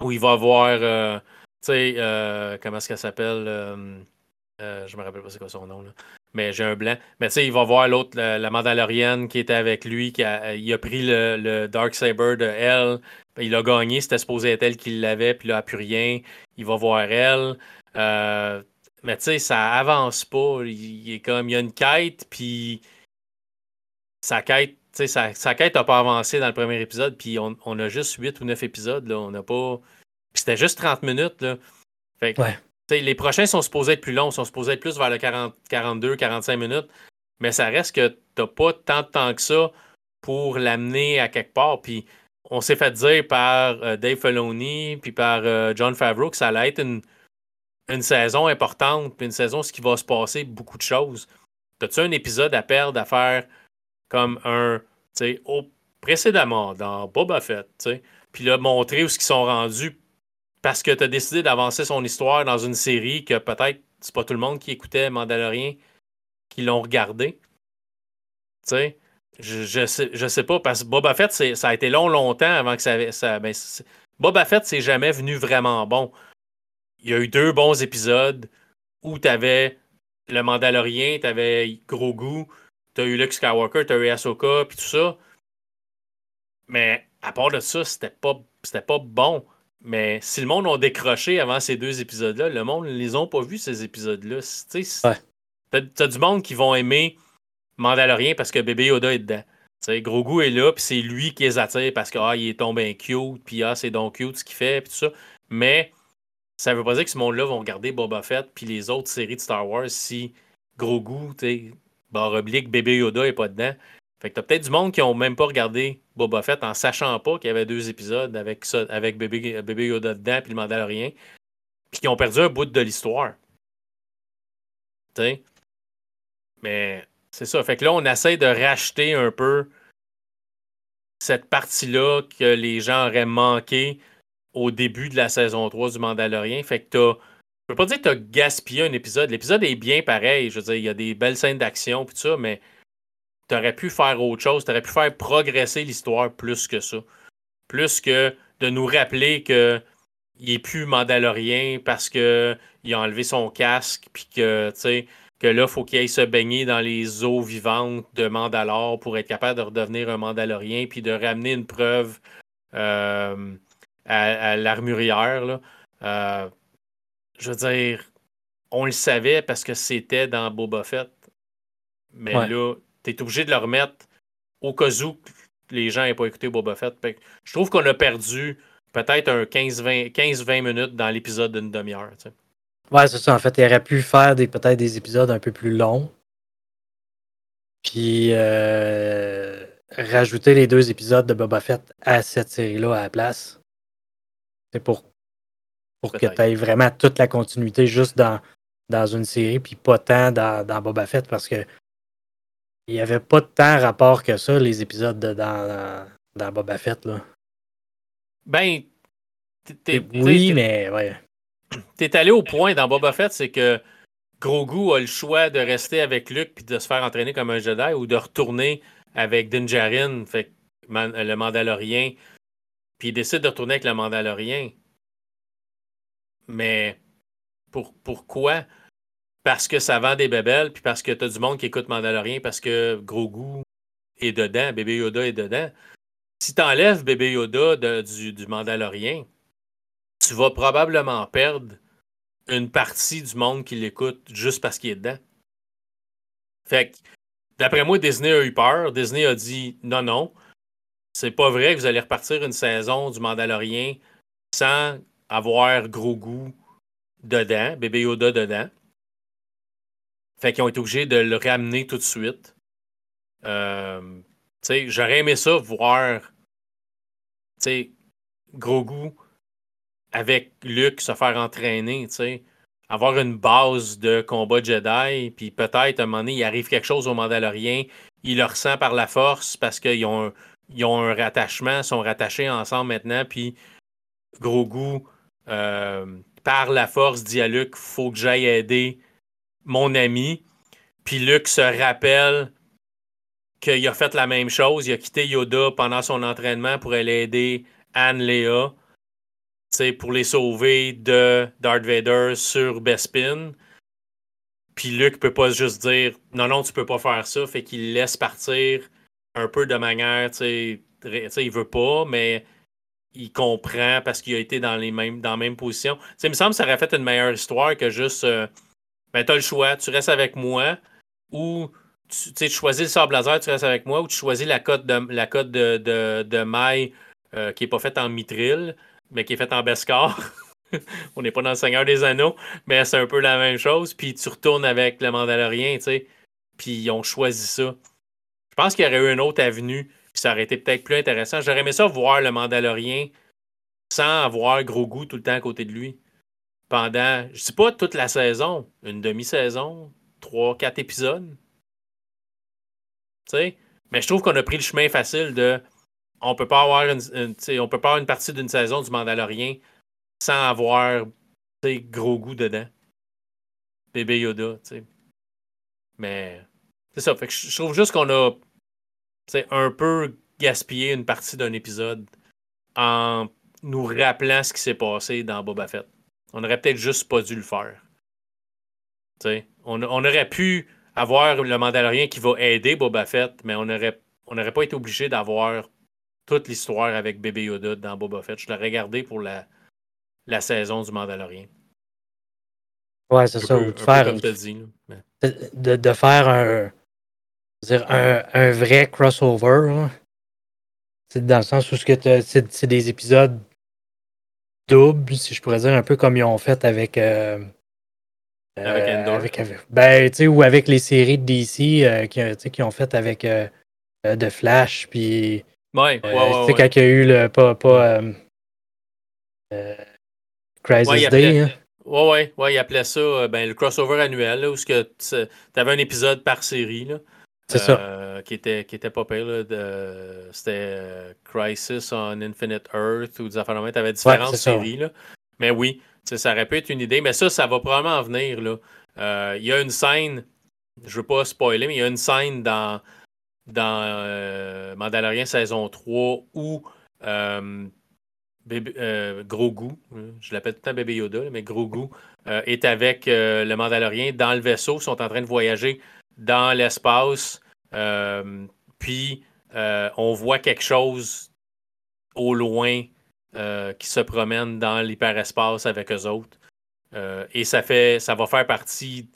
où il va voir, euh, tu sais, euh, comment est-ce qu'elle s'appelle euh, Je me rappelle pas c'est quoi son nom, là. Mais j'ai un blanc. Mais tu sais, il va voir l'autre, la, Mandalorienne qui était avec lui, qui a, il a pris le, Dark Saber de elle. Il a gagné, c'était supposé être elle qui l'avait, puis là, il plus rien. Il va voir elle. mais tu sais, ça avance pas. Il, est comme, il y a une quête, puis sa quête, sa, sa, quête n'a pas avancé dans le premier épisode, puis on, a juste 8 ou 9 épisodes. Là. On n'a pas. C'était juste 30 minutes. Là. Fait Les prochains sont supposés être plus longs, sont supposés être plus vers le 40, 42, 45 minutes. Mais ça reste que t'as pas tant de temps que ça pour l'amener à quelque part. Puis on s'est fait dire par euh, Dave Filoni puis par euh, John Favreau que ça allait être une, une saison importante, puis une saison où il va se passer beaucoup de choses. T'as-tu un épisode à perdre à faire comme un, tu sais, précédemment dans Boba Fett, tu sais, puis là, montrer où ils sont rendus parce que tu as décidé d'avancer son histoire dans une série que peut-être c'est pas tout le monde qui écoutait Mandalorian qui l'ont regardé. Tu sais, je, je, sais, je sais pas, parce que Boba Fett, ça a été long, longtemps avant que ça. ça ben, Boba Fett, c'est jamais venu vraiment bon. Il y a eu deux bons épisodes où tu avais le Mandalorien, tu avais Grogu, T'as eu Luke Skywalker, t'as eu Ahsoka, puis tout ça. Mais à part de ça, c'était pas, c'était pas bon. Mais si le monde a décroché avant ces deux épisodes-là, le monde ne les ont pas vus, ces épisodes-là. Ouais. T'as, du monde qui vont aimer Mandalorian parce que bébé Yoda est dedans. T'sais, Grogu est là, puis c'est lui qui les attire parce qu'il ah, est tombé cute, puis ah, c'est donc cute ce qu'il fait, puis tout ça. Mais ça veut pas dire que ce monde-là vont regarder Boba Fett puis les autres séries de Star Wars si Grogu, barre oblique, bébé Yoda est pas dedans. Fait que t'as peut-être du monde qui ont même pas regardé Boba Fett en sachant pas qu'il y avait deux épisodes avec ça, avec bébé, Yoda dedans puis le Mandalorien, puis qui ont perdu un bout de l'histoire. sais? Mais c'est ça. Fait que là, on essaie de racheter un peu cette partie-là que les gens auraient manqué au début de la saison 3 du Mandalorien. Fait que t'as Je peux pas dire que tu as gaspillé un épisode. L'épisode est bien pareil. Je veux dire, il y a des belles scènes d'action tout ça, mais tu aurais pu faire autre chose. Tu aurais pu faire progresser l'histoire plus que ça. Plus que de nous rappeler que il est plus Mandalorien parce que il a enlevé son casque puis que tu sais que là, il faut qu'il aille se baigner dans les eaux vivantes de Mandalore pour être capable de redevenir un Mandalorien puis de ramener une preuve euh, à, l'armurière. Euh, je veux dire, on le savait parce que c'était dans Boba Fett. Mais là, tu es obligé de le remettre au cas où les gens n'aient pas écouté Boba Fett. Je trouve qu'on a perdu peut-être un 15-20 minutes dans l'épisode d'une demi-heure. Ouais, c'est ça. En fait, il aurait pu faire des, peut-être des épisodes un peu plus longs. Puis euh, rajouter les deux épisodes de Boba Fett à cette série-là à la place. C'est pour, pour que tu aies vraiment toute la continuité juste dans, dans une série, puis pas tant dans, dans Boba Fett parce que il n'y avait pas tant rapport que ça, les épisodes de, dans, dans Boba Fett. Là. Ben, oui, mais ouais. T'es allé au point dans Boba Fett, c'est que Grogu a le choix de rester avec Luke puis de se faire entraîner comme un Jedi ou de retourner avec Din Djarin, fait, le Mandalorien, puis il décide de retourner avec le Mandalorien. Mais pour, pourquoi? Parce que ça vend des bébelles, puis parce que t'as du monde qui écoute Mandalorien, parce que Grogu est dedans, Bébé Yoda est dedans. Si t'enlèves Bébé Yoda du, du Mandalorien, tu vas probablement perdre une partie du monde qui l'écoute juste parce qu'il est dedans. Fait que, d'après moi, Disney a eu peur. Disney a dit non, non, c'est pas vrai que vous allez repartir une saison du Mandalorien sans avoir gros goût dedans, bébé Yoda dedans. Fait qu'ils ont été obligés de le ramener tout de suite. Euh, j'aurais aimé ça voir gros goût avec Luke se faire entraîner. Avoir une base de combat Jedi, puis peut-être à un moment donné, il arrive quelque chose au Mandalorien, il le ressent par la force parce qu'ils ont, un, un rattachement, sont rattachés ensemble maintenant, puis Grogu, euh, par la force, dit à Luke, faut que j'aille aider mon ami. Puis Luke se rappelle qu'il a fait la même chose, il a quitté Yoda pendant son entraînement pour aller aider Anne Léa pour les sauver de Darth Vader sur Bespin. Puis Luke peut pas juste dire non, non, tu peux pas faire ça. Fait qu'il laisse partir un peu de manière, tu sais, il veut pas, mais il comprend parce qu'il a été dans, les mêmes, dans la même position. il me semble que ça aurait fait une meilleure histoire que juste euh, ben, tu as le choix, tu restes avec moi ou tu, choisis le sable laser, tu restes avec moi ou tu choisis la cote de, la cote de, maille euh, qui n'est pas faite en mitril mais qui est fait en Beskar. On n'est pas dans le Seigneur des Anneaux, mais c'est un peu la même chose. Puis tu retournes avec le Mandalorien, tu sais. Puis ils ont choisi ça. Je pense qu'il y aurait eu une autre avenue, puis ça aurait été peut-être plus intéressant. J'aurais aimé ça voir le Mandalorien sans avoir gros goût tout le temps à côté de lui. Pendant, je sais pas toute la saison, une demi-saison, trois, quatre épisodes. Tu sais? Mais je trouve qu'on a pris le chemin facile de on peut pas avoir une, on peut pas avoir une partie d'une saison du Mandalorien sans avoir gros goût dedans. Bébé Yoda, tu sais. Mais c'est ça. Que je trouve juste qu'on a un peu gaspillé une partie d'un épisode en nous rappelant ce qui s'est passé dans Boba Fett. On aurait peut-être juste pas dû le faire. On, on, aurait pu avoir le Mandalorien qui va aider Boba Fett, mais on n'aurait on aurait pas été obligé d'avoir toute l'histoire avec Bébé Yoda dans Boba Fett. Je l'ai regardé pour la, la saison du Mandalorien. Ouais, c'est ça. de, faire de, faire un, un, un vrai crossover. C'est dans le sens où c'est des épisodes doubles, si je pourrais dire, un peu comme ils ont fait avec. Euh, avec euh, Endor. ben, tu sais, ou avec les séries de DC euh, qui, qui, ont fait avec The Flash, puis Ouais, ouais, ouais, ouais. quand il y a eu le. Pas. pas euh, euh, Crisis Day. Hein. Ouais, ouais, ouais, il appelait ça euh, ben, le crossover annuel, là, où tu avais un épisode par série. Là, C'est ça. Qui était, qui était pas pire. C'était Crisis on Infinite Earth ou des affaires Tu avais différentes séries. Là. Mais oui, ça aurait pu être une idée, mais ça, ça va probablement en venir. Là. Il y a une scène, je veux pas spoiler, mais il y a une scène dans, dans Mandalorian saison 3 où Bébé, euh, Grogu, je l'appelle tout le temps Bébé Yoda, mais Grogu euh, est avec euh, le Mandalorien dans le vaisseau, sont en train de voyager dans l'espace, puis on voit quelque chose au loin qui se promène dans l'hyperespace avec eux autres. et ça fait ça va faire partie,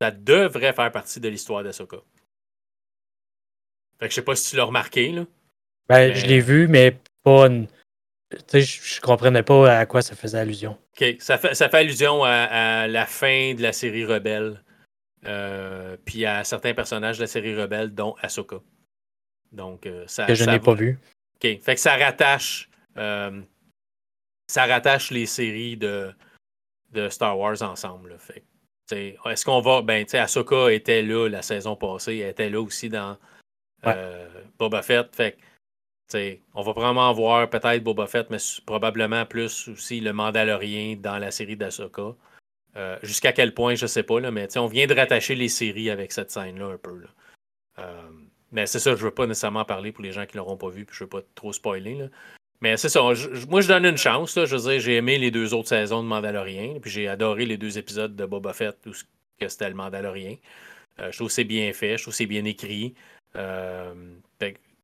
ça devrait faire partie de l'histoire d'Asoka. Fait que je sais pas si tu l'as remarqué, là. Ben, je l'ai vu, mais pas une je, je comprenais pas à quoi ça faisait allusion. OK. Ça fait, ça fait allusion à, la fin de la série Rebelle. Euh, puis à certains personnages de la série Rebelle, dont Ahsoka. Donc, euh, ça. Que je n'ai pas vu. OK. Fait que ça rattache. Euh, ça rattache les séries de, de Star Wars ensemble. Fait est-ce qu'on va. Ben, tu sais, Ahsoka était là la saison passée. Elle était là aussi dans Boba Fett. Fait on va probablement voir peut-être Boba Fett, mais probablement plus aussi le Mandalorien dans la série d'Asoka. Euh, jusqu'à quel point, je sais pas, là, mais on vient de rattacher les séries avec cette scène-là un peu. Euh, mais c'est ça, je veux pas nécessairement parler pour les gens qui l'auront pas vu, puis je veux pas trop spoiler. Mais c'est ça, moi je donne une chance. je veux dire, j'ai aimé les deux autres saisons de Mandalorien, puis j'ai adoré les deux épisodes de Boba Fett où c'était le Mandalorien. Euh, je trouve que c'est bien fait, je trouve que c'est bien écrit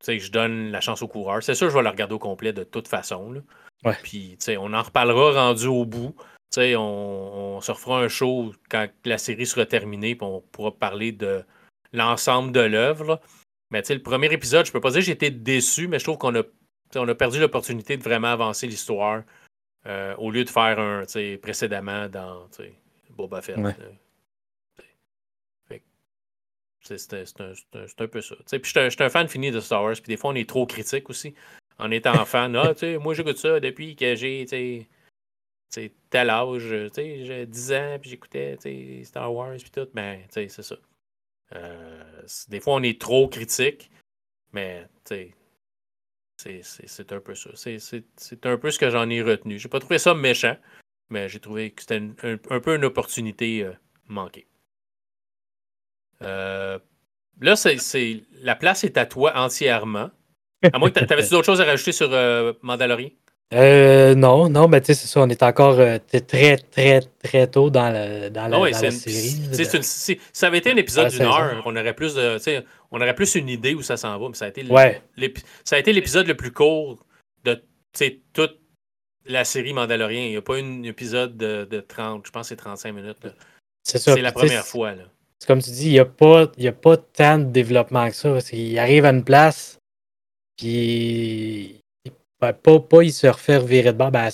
je donne la chance au coureur. C'est sûr, je vais le regarder au complet de toute façon. Puis, on en reparlera rendu au bout. On, on, se refera un show quand la série sera terminée, puis on pourra parler de l'ensemble de l'œuvre. Mais le premier épisode, je peux pas dire que j'ai été déçu, mais je trouve qu'on a, on a perdu l'opportunité de vraiment avancer l'histoire euh, au lieu de faire un précédemment dans Boba Fett. Euh. C'est un, peu ça. Puis je suis un, fan fini de Star Wars, puis des fois on est trop critique aussi. En étant fan, ah, moi j'écoute ça depuis que j'ai tel âge, j'ai 10 ans, puis j'écoutais Star Wars, puis tout. Ben, c'est ça. Euh, des fois on est trop critique, mais c'est un peu ça. C'est un peu ce que j'en ai retenu. J'ai pas trouvé ça méchant, mais j'ai trouvé que c'était un, peu une opportunité euh, manquée. Euh, là, c'est, la place est à toi entièrement. À moins que t'avais-tu d'autres choses à rajouter sur Mandalorian? Euh, non, non, mais tu sais, c'est ça, on est encore très, très, très tôt dans, dans, la, ah série. ça avait été un épisode d'une heure, on aurait plus de, on aurait plus une idée où ça s'en va, mais ça a été, l'épisode le plus court de toute la série Mandalorian. Il n'y a pas un épisode de, de 30, je pense que c'est 35 minutes. C'est la première fois. Là c'est comme tu dis, il n'y a, pas, a pas tant de développement que ça. Il arrive à une place, puis pas, pas il se refait virer de bord. Ben,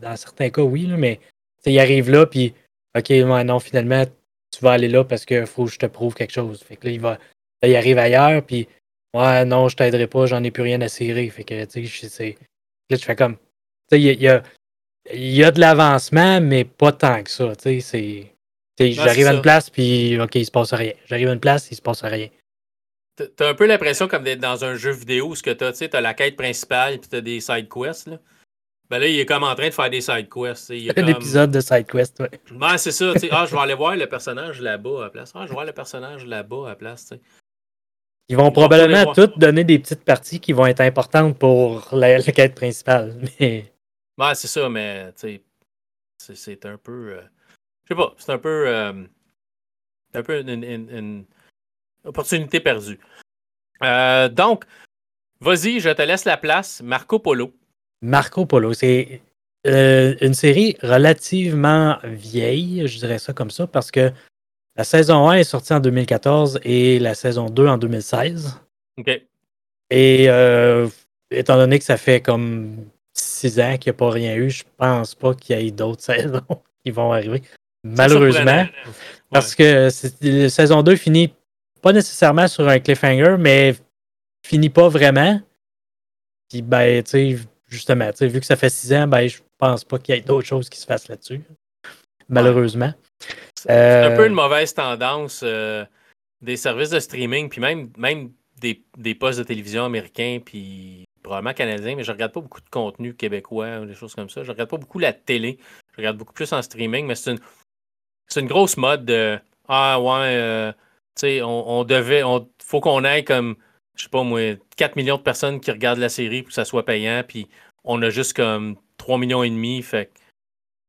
dans, certains cas, oui, mais il arrive là, puis OK, non, finalement, tu vas aller là parce qu'il faut que je te prouve quelque chose. Fait que là, il va. il arrive ailleurs, puis Ouais, non, je t'aiderai pas, j'en ai plus rien à serrer. Fait que, tu sais, là, tu fais comme. Tu sais, il y a, y a de l'avancement, mais pas tant que ça. Tu sais, c'est. J'arrive à une place, puis OK, il se passe rien. J'arrive à une place, il se passe rien. T'as un peu l'impression comme d'être dans un jeu vidéo où tu as, as la quête principale puis t'as des side quests. Là. Ben là, il est comme en train de faire des side quests. Il un épisode de side quest, ouais. Ben, c'est ça. ah, je vais aller voir le personnage là-bas à la place. Ah, je vais voir le personnage là-bas à la place. Ils vont probablement toutes donner des petites parties qui vont être importantes pour la, quête principale. Mais... Ben, c'est ça, mais c'est un peu. Euh, je sais pas, c'est un peu, euh, un peu une, opportunité perdue. Euh, donc, vas-y, je te laisse la place. Marco Polo. Marco Polo, c'est euh, une série relativement vieille, je dirais ça comme ça, parce que la saison 1 est sortie en 2014 et la saison 2 en 2016. OK. Et étant donné que ça fait comme six ans qu'il n'y a pas rien eu, je pense pas qu'il y ait d'autres saisons qui vont arriver. Malheureusement. Parce que la saison 2 finit pas nécessairement sur un cliffhanger, mais finit pas vraiment. Puis, ben, tu sais, justement, vu que ça fait six ans, ben, je pense pas qu'il y ait d'autres choses qui se fassent là-dessus. Malheureusement. C'est un peu euh, une mauvaise tendance euh, des services de streaming, puis même, même des, des, postes de télévision américains, puis probablement canadien, mais je regarde pas beaucoup de contenu québécois ou des choses comme ça. Je regarde pas beaucoup la télé. Je regarde beaucoup plus en streaming, mais c'est une, c'est une grosse mode de Ah ouais, euh, sais, on, devait, on faut qu'on ait comme, je sais pas moi, 4 millions de personnes qui regardent la série pour que ça soit payant, puis on a juste comme 3 millions et demi, fait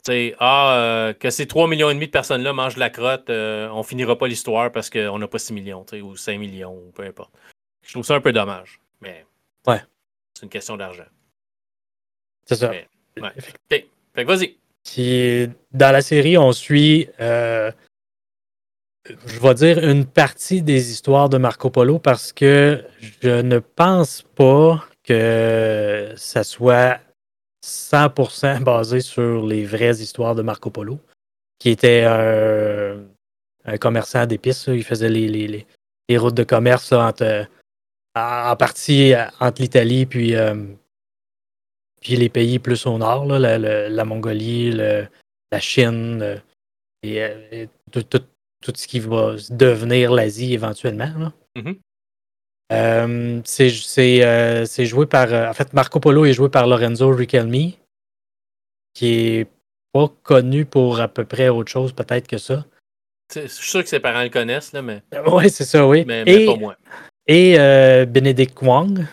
tu sais, ah, euh, que ces 3 millions et demi de personnes-là mangent de la crotte, euh, on finira pas l'histoire parce qu'on n'a pas 6 millions, ou 5 millions, ou peu importe. Je trouve ça un peu dommage, mais ouais. c'est une question d'argent. C'est ça. ouais. Fait que vas-y. Qui, dans la série, on suit, euh, je vais dire, une partie des histoires de Marco Polo parce que je ne pense pas que ça soit 100% basé sur les vraies histoires de Marco Polo, qui était un, commerçant d'épices. Il faisait les, routes de commerce entre, en partie entre l'Italie puis, euh, puis les pays plus au nord, la, Mongolie, la Chine et, tout, ce qui va devenir l'Asie éventuellement. Mm-hmm. Euh, euh, c'est joué par. Euh, en fait, Marco Polo est joué par Lorenzo Riquelme, qui est pas connu pour à peu près autre chose, peut-être que ça. Je suis sûr que ses parents le connaissent, là, mais. Oui, c'est ça, oui. Mais, et, pas moi. Et Benedict Wong.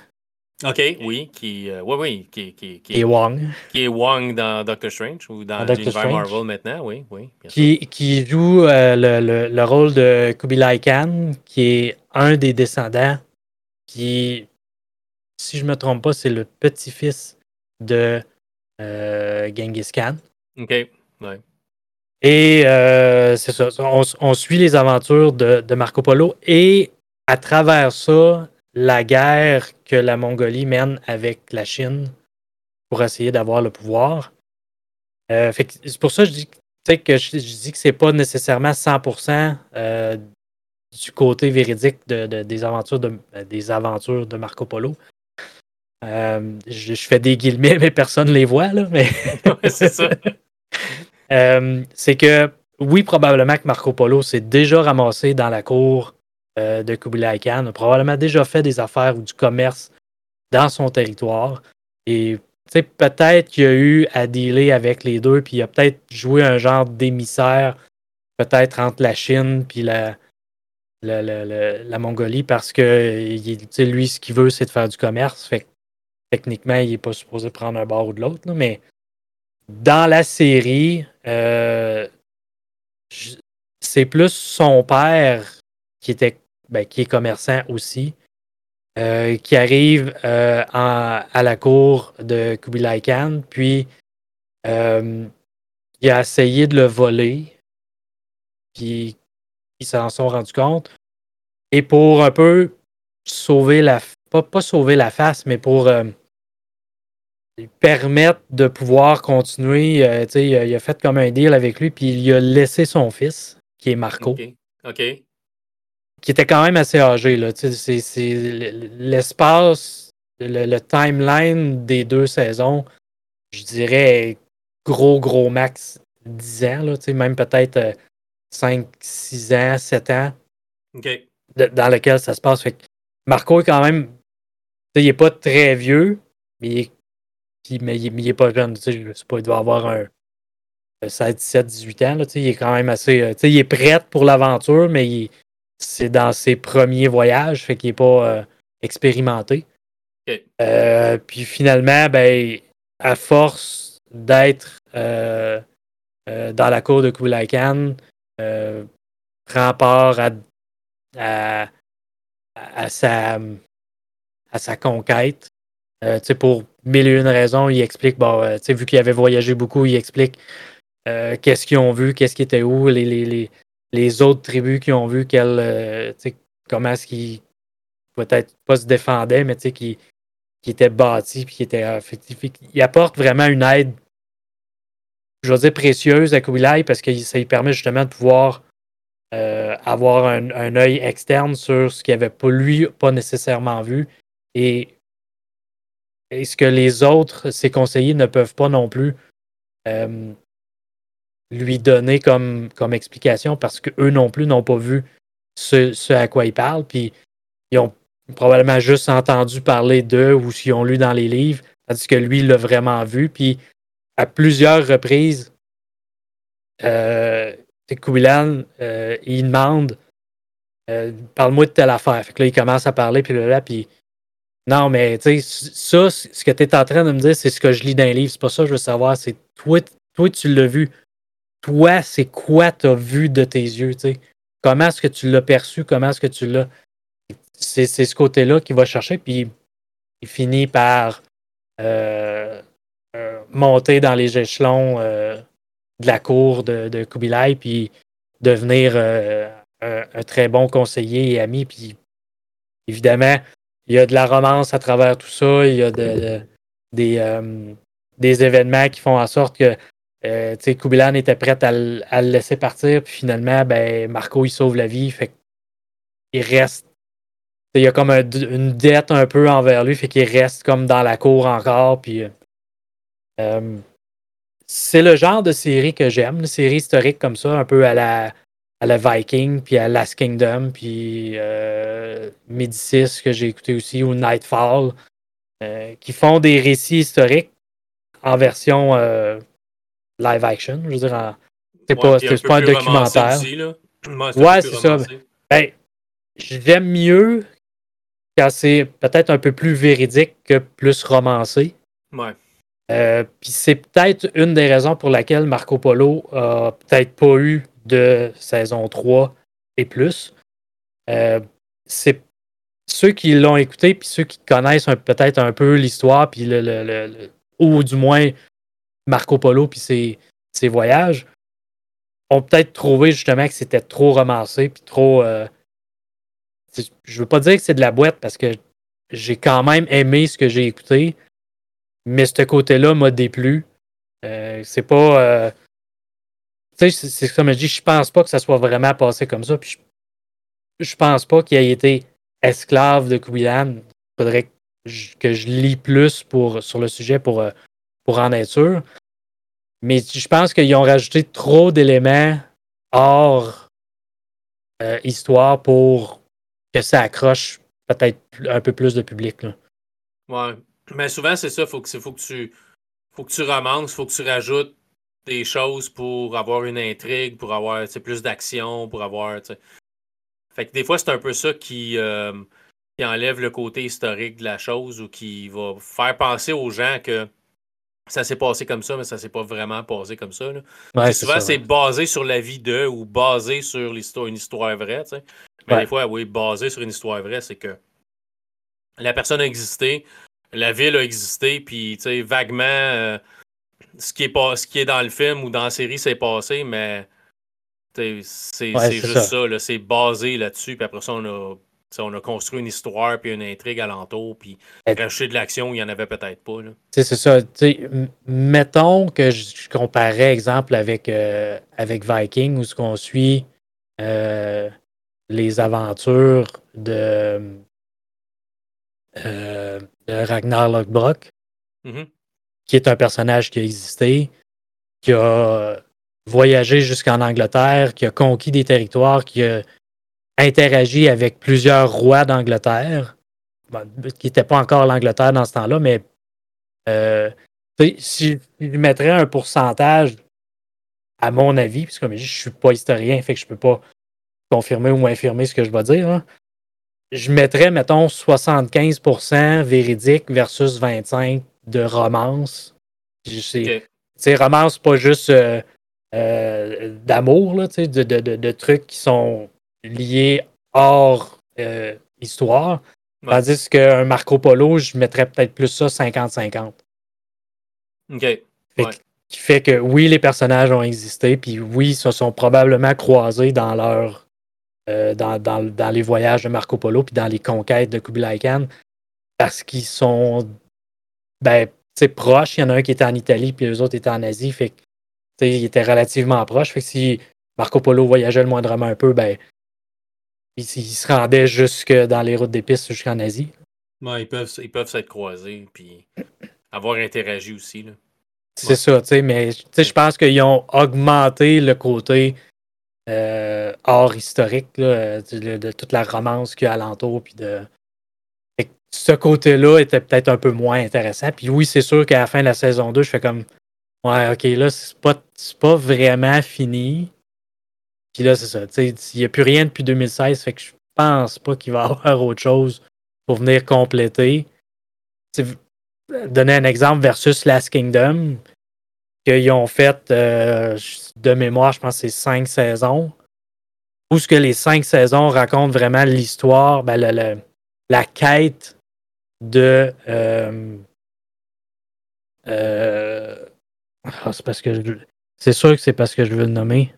OK, oui, qui, oui, oui, qui, qui, qui, est Wong. Qui est Wong dans Doctor Strange ou dans l'univers Marvel maintenant, oui, oui. Qui, qui, joue le, le, le, rôle de Kubilai Khan, qui est un des descendants qui, si je ne me trompe pas, c'est le petit-fils de euh, Genghis Khan. OK, ouais. Et euh, c'est ça, on, suit les aventures de, Marco Polo et à travers ça, la guerre que la Mongolie mène avec la Chine pour essayer d'avoir le pouvoir. Euh, c'est pour ça que je dis que je, dis que c'est pas nécessairement 100% du côté véridique de, des, aventures de, des aventures de Marco Polo. Euh, je, fais des guillemets, mais personne ne les voit, là. Mais c'est ça. Euh, c'est que oui, probablement que Marco Polo s'est déjà ramassé dans la cour euh, de Kublai Khan, a probablement déjà fait des affaires ou du commerce dans son territoire. Et peut-être qu'il a eu à dealer avec les deux, puis il a peut-être joué un genre d'émissaire, peut-être entre la Chine puis la, Mongolie parce que lui, ce qu'il veut, c'est de faire du commerce. Fait techniquement, il n'est pas supposé prendre un bord ou de l'autre. Mais dans la série, euh, c'est plus son père qui était ben, qui est commerçant aussi. Euh, qui arrive euh, à la cour de Kubilai Khan, puis il a essayé de le voler, puis ils s'en sont rendus compte. Et pour un peu sauver la pas, pas sauver la face, mais pour euh, permettre de pouvoir continuer, euh, il, a, il, a, fait comme un deal avec lui, puis il a laissé son fils, qui est Marco. OK. Qui était quand même assez âgé. C'est l'espace, le, timeline des deux saisons, je dirais gros, gros max 10 ans, là, même peut-être euh, 5, 6 ans, 7 ans. dans lequel ça se passe. Fait Marco est quand même. Il n'est pas très vieux, mais il est, pas jeune. Je sais pas, il doit avoir un 16, 17, 18 ans. Là, il est quand même assez. Euh, il est prêt pour l'aventure, mais c'est dans ses premiers voyages, fait qu'il n'est pas euh, expérimenté. Euh, puis finalement, ben, à force d'être dans la cour de Kublai Khan, euh, prend part à, à, sa, à sa conquête. Euh, pour mille et une raisons, il explique, bon, euh, vu qu'il avait voyagé beaucoup, il explique qu'est-ce qu'ils ont vu, qu'est-ce qui était où, les, les, les, autres tribus qui ont vu comment est-ce qu'ils peut-être pas se défendaient, mais qui, qui étaient bâtis, puis qui étaient Il apporte vraiment une aide je veux dire, précieuse à Kubilai parce que ça lui permet justement de pouvoir euh, avoir un, un, œil externe sur ce qu'il n'avait pas lui pas nécessairement vu. Et, ce que les autres, ses conseillers, ne peuvent pas non plus euh, lui donner comme, comme explication parce qu'eux non plus n'ont pas vu ce, à quoi ils parlent. Puis ils ont probablement juste entendu parler d'eux ou s'ils ont lu dans les livres, tandis que lui, il l'a vraiment vu. Puis à plusieurs reprises, euh, euh, il demande euh, Parle-moi de telle affaire. Fait que là, il commence à parler, puis là, puis non, mais tu sais, ça, ce que tu es en train de me dire, c'est ce que je lis dans les livres. C'est pas ça que je veux savoir. C'est toi, toi, tu l'as vu. Toi, c'est quoi tu as vu de tes yeux, tu sais? Comment est-ce que tu l'as perçu? Comment est-ce que tu l'as? C'est, ce côté-là qu'il va chercher, puis il finit par euh, euh, monter dans les échelons euh, de la cour de, de Kubilai, puis devenir un, très bon conseiller et ami. Puis évidemment, il y a de la romance à travers tout ça. Il y a des, des événements qui font en sorte que euh, Kubilan était prêt à, le laisser partir, puis finalement, ben, Marco, il sauve la vie. Fait il reste. Il y a comme une dette un peu envers lui, fait qu'il reste comme dans la cour encore. Puis, euh, c'est le genre de série que j'aime, une série historique comme ça, un peu à la, à la Viking, puis à Last Kingdom, puis euh, Médicis que j'ai écouté aussi, ou Nightfall, euh, qui font des récits historiques en version euh, live action. Je veux dire, c'est pas, pas un documentaire. ouais, c'est ça. Ben, J'aime mieux quand c'est peut-être un peu plus véridique que plus romancé. Ouais. Euh, puis c'est peut-être une des raisons pour laquelle Marco Polo a peut-être pas eu de saison 3 et plus. Euh, c'est ceux qui l'ont écouté, puis ceux qui connaissent peut-être un peu l'histoire, puis le, le, ou du moins Marco Polo puis ses, voyages, ont peut-être trouvé justement que c'était trop romancé puis trop. Euh, je veux pas dire que c'est de la boîte parce que j'ai quand même aimé ce que j'ai écouté, mais ce côté-là m'a déplu. Euh, c'est pas. Euh, tu sais, c'est comme je dis, je pense pas que ça soit vraiment passé comme ça. Puis je, je pense pas qu'il ait été esclave de Kubilan. Il faudrait que je lis plus sur le sujet pour, pour en être sûr. Mais je pense qu'ils ont rajouté trop d'éléments hors euh, histoire pour que ça accroche peut-être un peu plus de public. Ouais. Mais souvent, c'est ça. Faut que, faut, que tu, faut que tu faut que tu rajoutes des choses pour avoir une intrigue, pour avoir plus d'action, pour avoir. Fait que des fois, c'est un peu ça qui, euh, qui enlève le côté historique de la chose ou qui va faire penser aux gens que ça s'est passé comme ça, mais ça s'est pas vraiment passé comme ça. souvent, c'est basé sur la vie d'eux ou basé sur l'histoire, une histoire vraie. Mais des fois, oui, basé sur une histoire vraie, c'est que la personne a existé, la ville a existé, puis vaguement, euh, ce, qui est pas, ce qui est dans le film ou dans la série s'est passé, mais c'est juste ça, c'est basé là-dessus, puis après ça, on a on a construit une histoire puis une intrigue alentour, puis rajouter de l'action, il n'y en avait peut-être pas. C'est ça. mettons que je, comparais, exemple, avec, euh, avec Viking, où ce qu'on suit euh, les aventures de, euh, Ragnar Lothbrok, mm-hmm. qui est un personnage qui a existé, qui a voyagé jusqu'en Angleterre, qui a conquis des territoires, qui a interagi avec plusieurs rois d'Angleterre, qui n'étaient pas encore l'Angleterre dans ce temps-là, mais euh, si je mettrais un pourcentage, à mon avis, puisque comme je ne suis pas historien, fait que je ne peux pas confirmer ou infirmer ce que je vais dire, hein, je mettrais, mettons, 75% véridique versus 25% de romance. C'est romance, pas juste euh, euh, d'amour, de, de, de, trucs qui sont lié hors euh, histoire. Tandis qu'un Marco Polo, je mettrais peut-être plus ça 50-50. OK. Qui fait que oui, les personnages ont existé, puis oui, ils se sont probablement croisés dans leur. Euh, dans, dans, les voyages de Marco Polo, puis dans les conquêtes de Kublai Khan, parce qu'ils sont. Ben, c'est proche. Il y en a un qui était en Italie, puis les autres étaient en Asie. Fait que, ils étaient relativement proches. Fait que si Marco Polo voyageait le moindrement un peu, ben, ils, se rendaient jusque dans les routes des pistes jusqu'en Asie. ils peuvent ils peuvent s'être croisés puis avoir interagi aussi. C'est ça, tu sais, mais je pense qu'ils ont augmenté le côté euh, art historique de, toute la romance qu'il y a alentour, puis de, ce côté-là était peut-être un peu moins intéressant. Puis oui, c'est sûr qu'à la fin de la saison 2, je fais comme Ouais, ok, là, c'est pas, pas vraiment fini. Puis là, c'est ça. Il n'y a plus rien depuis 2016, fait que je pense pas qu'il va y avoir autre chose pour venir compléter. Donner un exemple versus Last Kingdom, qu'ils ont fait euh, de mémoire, je pense c'est cinq saisons. Où ce que les cinq saisons racontent vraiment l'histoire, ben, la quête de euh, euh, ah, c'est parce que c'est sûr que c'est parce que je veux le nommer.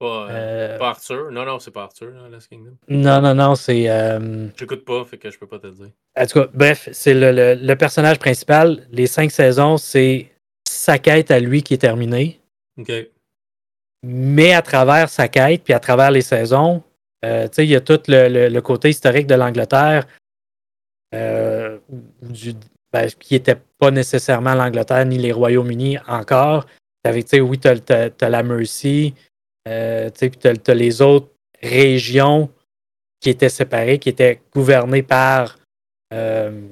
Pas, euh, pas Arthur. Non, non, c'est pas Arthur, là, Last Kingdom. Non, non, non, c'est. Euh... J'écoute pas, fait que je peux pas te le dire. En tout cas, bref, c'est le, le, le, personnage principal. Les cinq saisons, c'est sa quête à lui qui est terminée. OK. Mais à travers sa quête, puis à travers les saisons, euh, tu sais, il y a tout le, le, côté historique de l'Angleterre, euh, ben, qui n'était pas nécessairement l'Angleterre ni les Royaumes-Unis encore. Avec, oui, tu as, la Mercy, euh, puis tu as, les autres régions qui étaient séparées, qui étaient gouvernées par euh,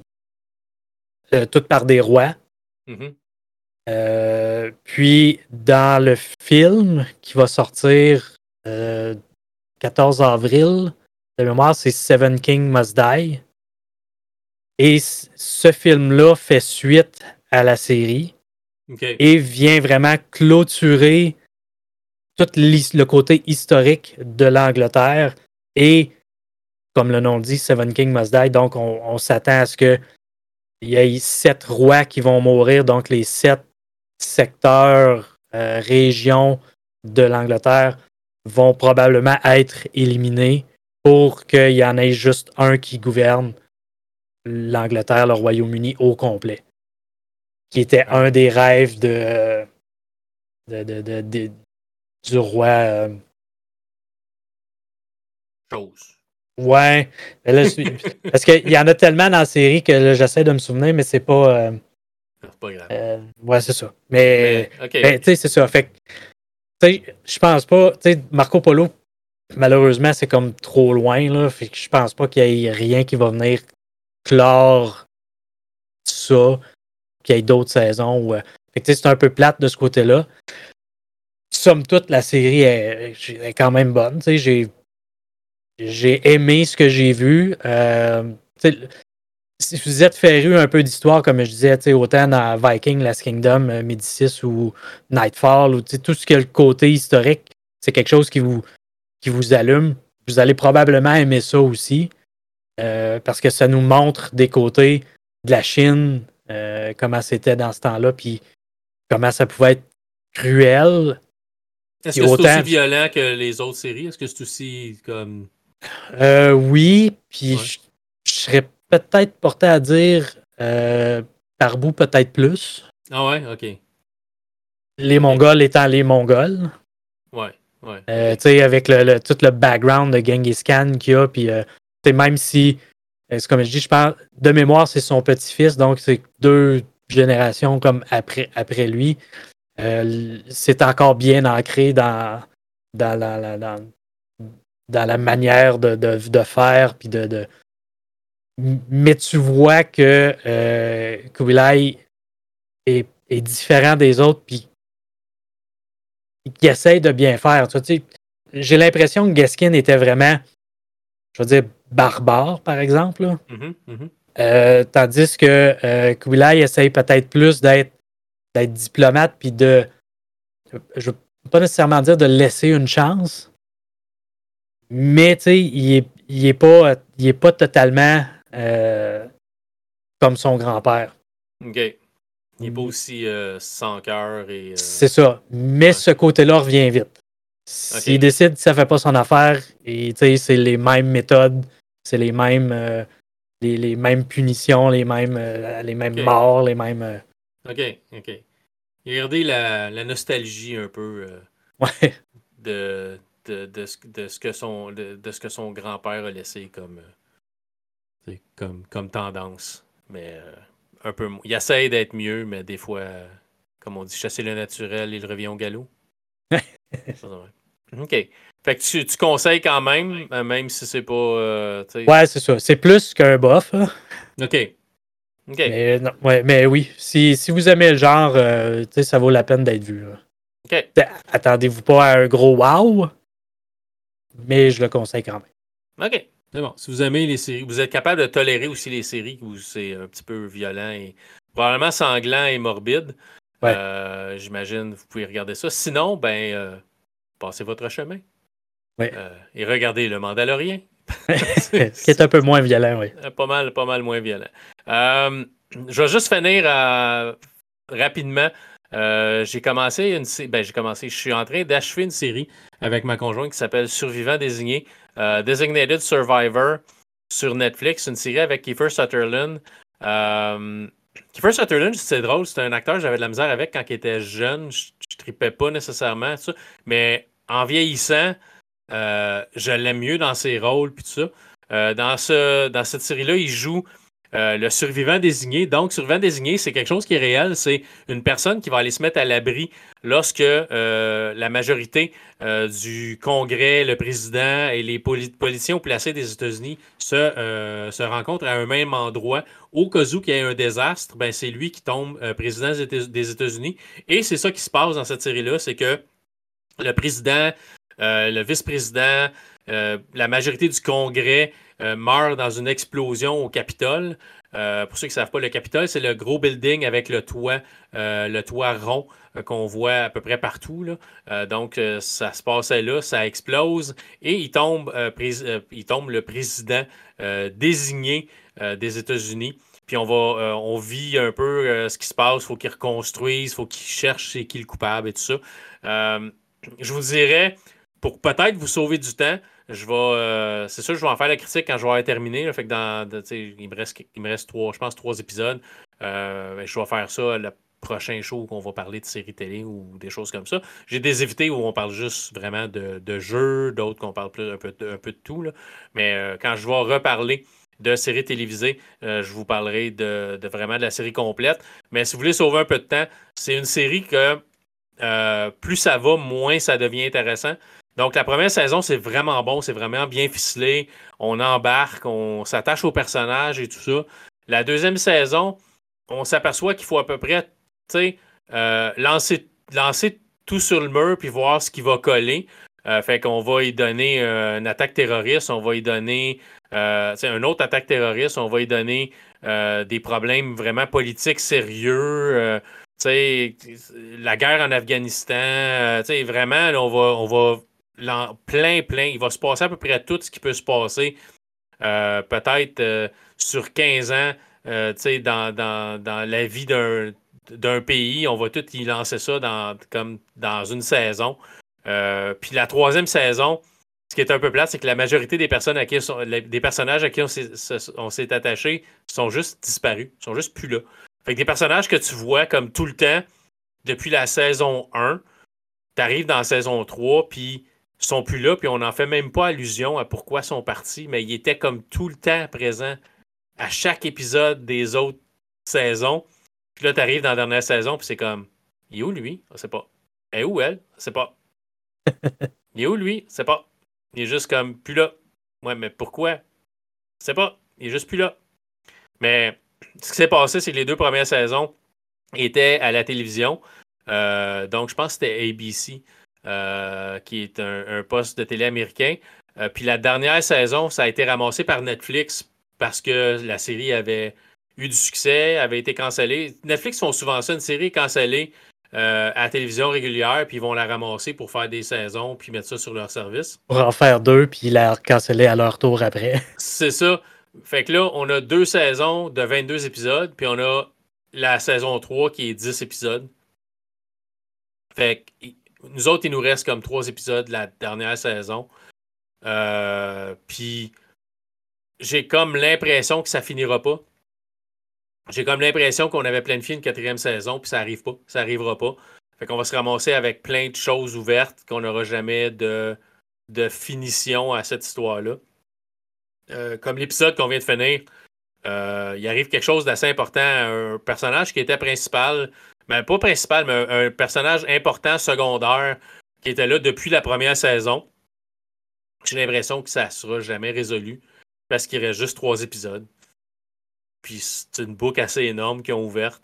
euh, toutes par des rois. Mm-hmm. Puis dans le film qui va sortir 14 avril, de mémoire, c'est Seven King Must Die. Et ce film-là fait suite à la série et vient vraiment clôturer tout le côté historique de l'Angleterre. Et, comme le nom dit, Seven King Must Die. Donc, on, s'attend à ce qu'il y ait sept rois qui vont mourir. Donc, les sept secteurs, euh, régions de l'Angleterre vont probablement être éliminés pour qu'il y en ait juste un qui gouverne l'Angleterre, le Royaume-Uni au complet. Qui était un des rêves de, de, du roi. Euh, Chose. Ouais. parce qu'il y en a tellement dans la série que j'essaie de me souvenir, mais c'est pas. Euh, c'est pas grave. Euh, ouais, c'est ça. Mais, tu sais, c'est ça. Fait je pense pas. Tu sais, Marco Polo, malheureusement, c'est comme trop loin, là. Fait que je pense pas qu'il y ait rien qui va venir clore ça, qu'il y ait d'autres saisons. Où, euh, c'est un peu plate de ce côté-là. Somme toute, la série est, quand même bonne. J'ai, aimé ce que j'ai vu. Euh, si vous êtes féru un peu d'histoire, comme je disais, autant dans Viking, Last Kingdom, euh, Médicis ou Nightfall, ou tout ce qui le côté historique, c'est quelque chose qui vous, qui vous allume. Vous allez probablement aimer ça aussi. Euh, parce que ça nous montre des côtés de la Chine, comment c'était dans ce temps-là, puis comment ça pouvait être cruel. Est-ce que c'est aussi violent que les autres séries? Est-ce que c'est aussi comme. Euh, oui, puis je, serais peut-être porté à dire par bout peut-être plus. Ah ouais, ok. Les Mongols étant les Mongols. Ouais, ouais. tu sais, avec le, tout le background de Genghis Khan qu'il y a, puis même si, euh, c'est comme je dis, je parle de mémoire, c'est son petit-fils, donc c'est deux générations comme après, après lui. Euh, c'est encore bien ancré dans, dans, la, dans, la manière de, de, faire. Puis de, Mais tu vois que euh, Kubilai est, est, différent des autres, puis qui essaye de bien faire. Tu sais, J'ai l'impression que Gaskin était vraiment, je veux dire, barbare, par exemple. Mm-hmm, mm-hmm. Euh, tandis que euh, Kubilai essaye peut-être plus d'être diplomate puis de. Je ne veux pas nécessairement dire de laisser une chance, mais tu sais, il est pas, il est pas totalement euh, comme son grand-père. OK. Il n'est pas aussi sans cœur et. C'est ça. Mais ce côté-là revient vite. S'il décide que ça ne fait pas son affaire, et c'est les mêmes méthodes c'est les mêmes euh, les, mêmes punitions, les mêmes, euh, les mêmes morts, les mêmes. Euh, OK, OK. Regardez la, la nostalgie un peu ouais. de, de, de, ce, que son, de, ce que son grand-père a laissé comme, comme, comme tendance. Mais un peu Il essaie d'être mieux, mais des fois, comme on dit, chasser le naturel, il revient au galop. OK. Fait que tu, tu conseilles quand même, euh, même si c'est pas. euh, Ouais, c'est ça. C'est plus qu'un bof. OK. Mais, non, ouais, mais oui, si, si vous aimez le genre, euh, tu sais, ça vaut la peine d'être vu. T'sais, Attendez-vous pas à un gros wow, mais je le conseille quand même. OK. C'est bon. Si vous aimez les séries, vous êtes capable de tolérer aussi les séries où c'est un petit peu violent et probablement sanglant et morbide. Ouais. Euh, J'imagine vous pouvez regarder ça. Sinon, ben, euh, passez votre chemin. Ouais. Euh, et regardez Le Mandalorien. Qui est un peu moins violent, oui. Euh, Pas mal, pas mal moins violent. Euh, je vais juste finir euh, rapidement. J'ai commencé une ben, j'ai commencé, je suis en train d'achever une série avec ma conjointe qui s'appelle Survivant désigné, Designated Survivor sur Netflix, une série avec Kiefer Sutherland. Kiefer Sutherland, c'est drôle, c'est un acteur que j'avais de la misère avec quand il était jeune. Je, je tripais pas nécessairement, ça. mais en vieillissant, euh, je l'aime mieux dans ses rôles puis tout ça. Euh, dans, ce, dans cette série-là, il joue euh, le survivant désigné. Donc, survivant désigné, c'est quelque chose qui est réel. C'est une personne qui va aller se mettre à l'abri lorsque la majorité du Congrès, le président et les poli- politiciens au placé des États-Unis se, se rencontrent à un même endroit. Au cas où il y ait un désastre, ben, c'est lui qui tombe président des Éta- des États-Unis. Et c'est ça qui se passe dans cette série-là, c'est que le président, le vice-président, euh, la majorité du Congrès euh, meurt dans une explosion au Capitole. Euh, pour ceux qui ne savent pas, le Capitole, c'est le gros building avec le toit, euh, le toit rond euh, qu'on voit à peu près partout. Euh, donc, euh, ça se passait là, ça explose et il tombe, euh, euh, il tombe le président euh, désigné euh, des États-Unis. Puis on va, euh, on vit un peu euh, ce qui se passe. Il faut qu'il reconstruise, il faut qu'il cherche c'est qui le coupable et tout ça. Euh, je vous dirais, pour peut-être vous sauver du temps, je vais. euh, c'est sûr, je vais en faire la critique quand je vais avoir terminé. fait que dans. il, me reste, trois, je pense, trois épisodes. Euh, ben, je vais faire ça le prochain show qu'on va parler de séries télé ou des choses comme ça. J'ai des invités où on parle juste vraiment de, de jeux, d'autres qu'on parle plus un peu, de- tout. Mais euh, quand je vais reparler de séries télévisées, je vous parlerai de, vraiment de la série complète. Mais si vous voulez sauver un peu de temps, c'est une série que plus ça va, moins ça devient intéressant. Donc, la première saison, c'est vraiment bon, c'est vraiment bien ficelé. On embarque, on s'attache aux personnages et tout ça. La deuxième saison, on s'aperçoit qu'il faut à peu près, euh, lancer, lancer tout sur le mur puis voir ce qui va coller. Euh, fait qu'on va y donner euh, une attaque terroriste, on va y donner euh, une autre attaque terroriste, on va y donner euh, des problèmes vraiment politiques sérieux. euh, la guerre en Afghanistan, vraiment, on va, on va plein, plein. Il va se passer à peu près tout ce qui peut se passer, euh, peut-être euh, sur 15 ans, euh, tu dans, dans, dans la vie d'un pays. On va tout y lancer ça dans, comme dans une saison. Euh, puis la troisième saison, ce qui est un peu plate, c'est que la majorité des personnes à qui des personnages à qui on s'est attaché sont juste disparus, sont juste plus là. Fait que des personnages que tu vois comme tout le temps depuis la saison 1, t'arrives dans la saison 3, puis sont plus là, puis on n'en fait même pas allusion à pourquoi ils sont partis, mais ils étaient comme tout le temps présents à chaque épisode des autres saisons. Puis là, t'arrives dans la dernière saison, puis c'est comme, il est où lui? On sait pas. Elle est où elle? On sait pas. Il est où lui? On sait pas. Il est juste comme plus là. Ouais, mais pourquoi? On sait pas. Il est juste plus là. Mais ce qui s'est passé, c'est que les deux premières saisons étaient à la télévision. Euh, donc, je pense que c'était ABC, euh, qui est un, un poste de télé américain. Euh, puis la dernière saison, ça a été ramassé par Netflix parce que la série avait eu du succès, avait été cancellée. Netflix font souvent ça, une série est cancellée euh, à la télévision régulière, puis ils vont la ramasser pour faire des saisons, puis mettre ça sur leur service. Pour en faire deux, puis la canceller à leur tour après. C'est ça. Fait que là, on a deux saisons de 22 épisodes, puis on a la saison 3 qui est 10 épisodes. Fait que nous autres, il nous reste comme trois épisodes de la dernière saison. Euh, puis j'ai comme l'impression que ça finira pas. J'ai comme l'impression qu'on avait planifié une quatrième saison, puis ça arrive pas. Ça arrivera pas. Fait qu'on va se ramasser avec plein de choses ouvertes, qu'on n'aura jamais de, finition à cette histoire-là. Euh, comme l'épisode qu'on vient de finir, euh, il arrive quelque chose d'assez important à un personnage qui était principal, mais pas principal, mais un, personnage important secondaire qui était là depuis la première saison. J'ai l'impression que ça ne sera jamais résolu parce qu'il reste juste trois épisodes. Puis c'est une boucle assez énorme qu'ils ont ouverte.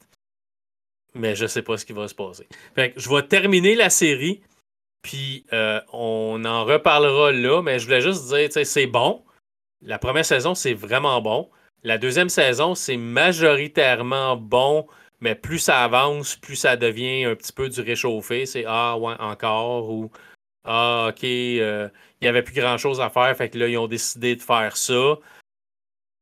Mais je sais pas ce qui va se passer. Fait je vais terminer la série. Puis euh, on en reparlera là. Mais je voulais juste dire, c'est bon. La première saison, c'est vraiment bon. La deuxième saison, c'est majoritairement bon. Mais plus ça avance, plus ça devient un petit peu du réchauffé. C'est Ah, ouais, encore. Ou Ah, OK, euh, il n'y avait plus grand chose à faire. Fait que là, ils ont décidé de faire ça.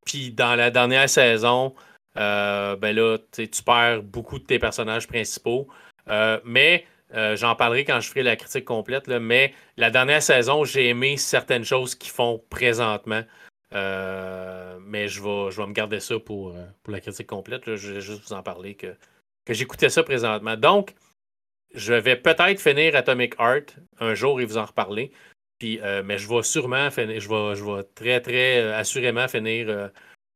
Puis dans la dernière saison, euh, ben là, tu perds beaucoup de tes personnages principaux. Euh, mais j'en parlerai quand je ferai la critique complète. mais la dernière saison, j'ai aimé certaines choses qu'ils font présentement. Mais je vais, je vais me garder ça pour, pour la critique complète. Je vais juste vous en parler que, que j'écoutais ça présentement. Donc, je vais peut-être finir Atomic Heart un jour et vous en reparler. Puis, mais je vais sûrement finir, je vais, je vais très, très assurément finir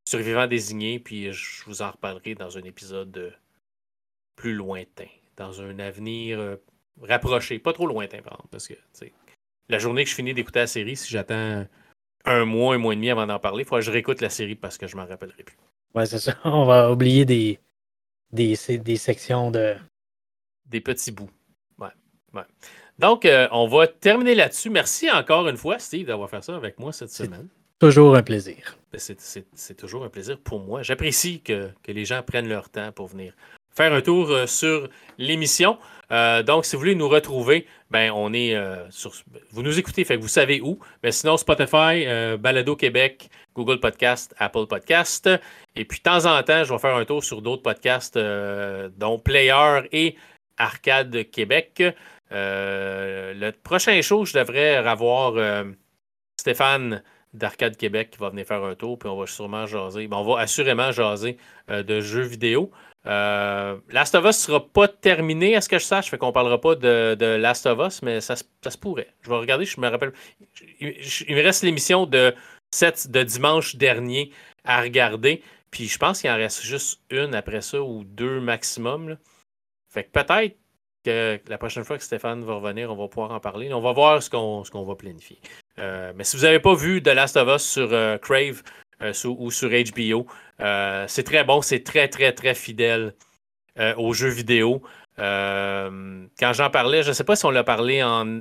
survivant désigné, puis je vous en reparlerai dans un épisode euh, plus lointain, dans un avenir euh, rapproché, pas trop lointain, par exemple, parce que la journée que je finis d'écouter la série, si j'attends un mois, un mois et demi avant d'en parler, il faudra que je réécoute la série parce que je m'en rappellerai plus. Ouais, c'est ça. On va oublier des, des, des sections de. Des petits bouts. Ouais. ouais. Donc, euh, on va terminer là-dessus. Merci encore une fois, Steve, d'avoir fait ça avec moi cette semaine. Toujours un plaisir. Ben, c'est toujours un plaisir pour moi. J'apprécie que, les gens prennent leur temps pour venir faire un tour euh, sur l'émission. Euh, donc, si vous voulez nous retrouver, ben, on est euh, sur. Vous nous écoutez, fait que vous savez où. Mais sinon, Spotify, Balado Québec, Google Podcast, Apple Podcast. Et puis, de temps en temps, je vais faire un tour sur d'autres podcasts, dont Player et Arcade Québec. le prochain show, je devrais avoir Stéphane d'Arcade Québec qui va venir faire un tour, puis on va sûrement jaser. Ben, on va assurément jaser de jeux vidéo. Euh, Last of Us sera pas terminé, à ce que je sache, fait qu'on parlera pas de, Last of Us, mais ça, se pourrait. Je vais regarder, je me rappelle. Il, me reste l'émission de, de dimanche dernier à regarder, puis je pense qu'il en reste juste une après ça, ou deux maximum. Fait que peut-être que la prochaine fois que Stéphane va revenir, on va pouvoir en parler. On va voir ce qu'on va planifier. Euh, mais si vous n'avez pas vu The Last of Us sur euh, Crave euh, ou sur HBO, c'est très bon, c'est très, très, très fidèle aux jeux vidéo. quand j'en parlais, je ne sais pas si on l'a parlé en,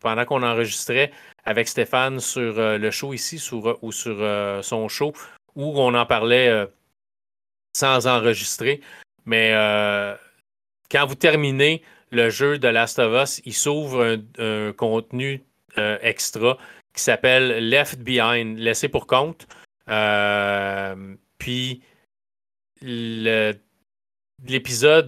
pendant qu'on enregistrait avec Stéphane sur le show ici ou sur son show, où on en parlait sans enregistrer. Mais quand vous terminez le jeu de Last of Us, il s'ouvre un, contenu extra qui s'appelle Left Behind, laissé pour compte. Euh, puis l'épisode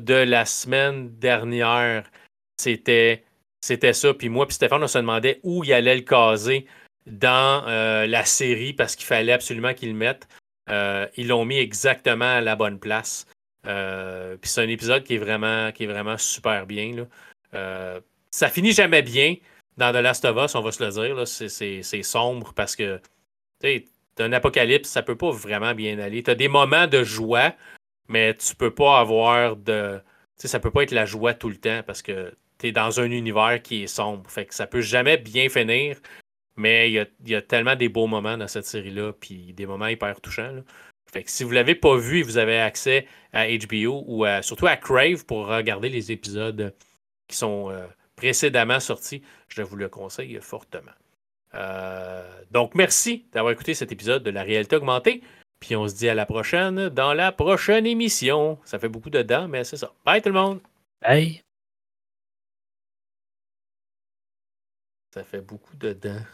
de la semaine dernière, c'était c'était ça. Puis moi, puis Stéphane, on se demandait où il allait le caser dans euh, la série parce qu'il fallait absolument qu'il le mette. Euh, ils l'ont mis exactement à la bonne place. puis c'est un épisode qui est vraiment, qui est vraiment super bien. Là. ça finit jamais bien dans The Last of Us, on va se le dire, c'est sombre parce que un apocalypse, ça peut pas vraiment bien aller. Tu as des moments de joie, mais tu peux pas avoir de. sais, ça peut pas être la joie tout le temps parce que tu es dans un univers qui est sombre. Fait que ça peut jamais bien finir, mais il y a, tellement des beaux moments dans cette série-là, puis des moments hyper touchants. Fait si vous l'avez pas vu vous avez accès à HBO ou surtout à Crave pour regarder les épisodes qui sont euh, précédemment sorti, je vous le conseille fortement. Euh, donc, merci d'avoir écouté cet épisode de la réalité augmentée. Puis on se dit à la prochaine dans la prochaine émission. Ça fait beaucoup de dents, mais c'est ça. Bye tout le monde. Bye. Ça fait beaucoup de dents.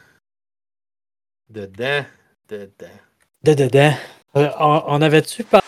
De dents. De dents. De dents. Euh, on, avait-tu pas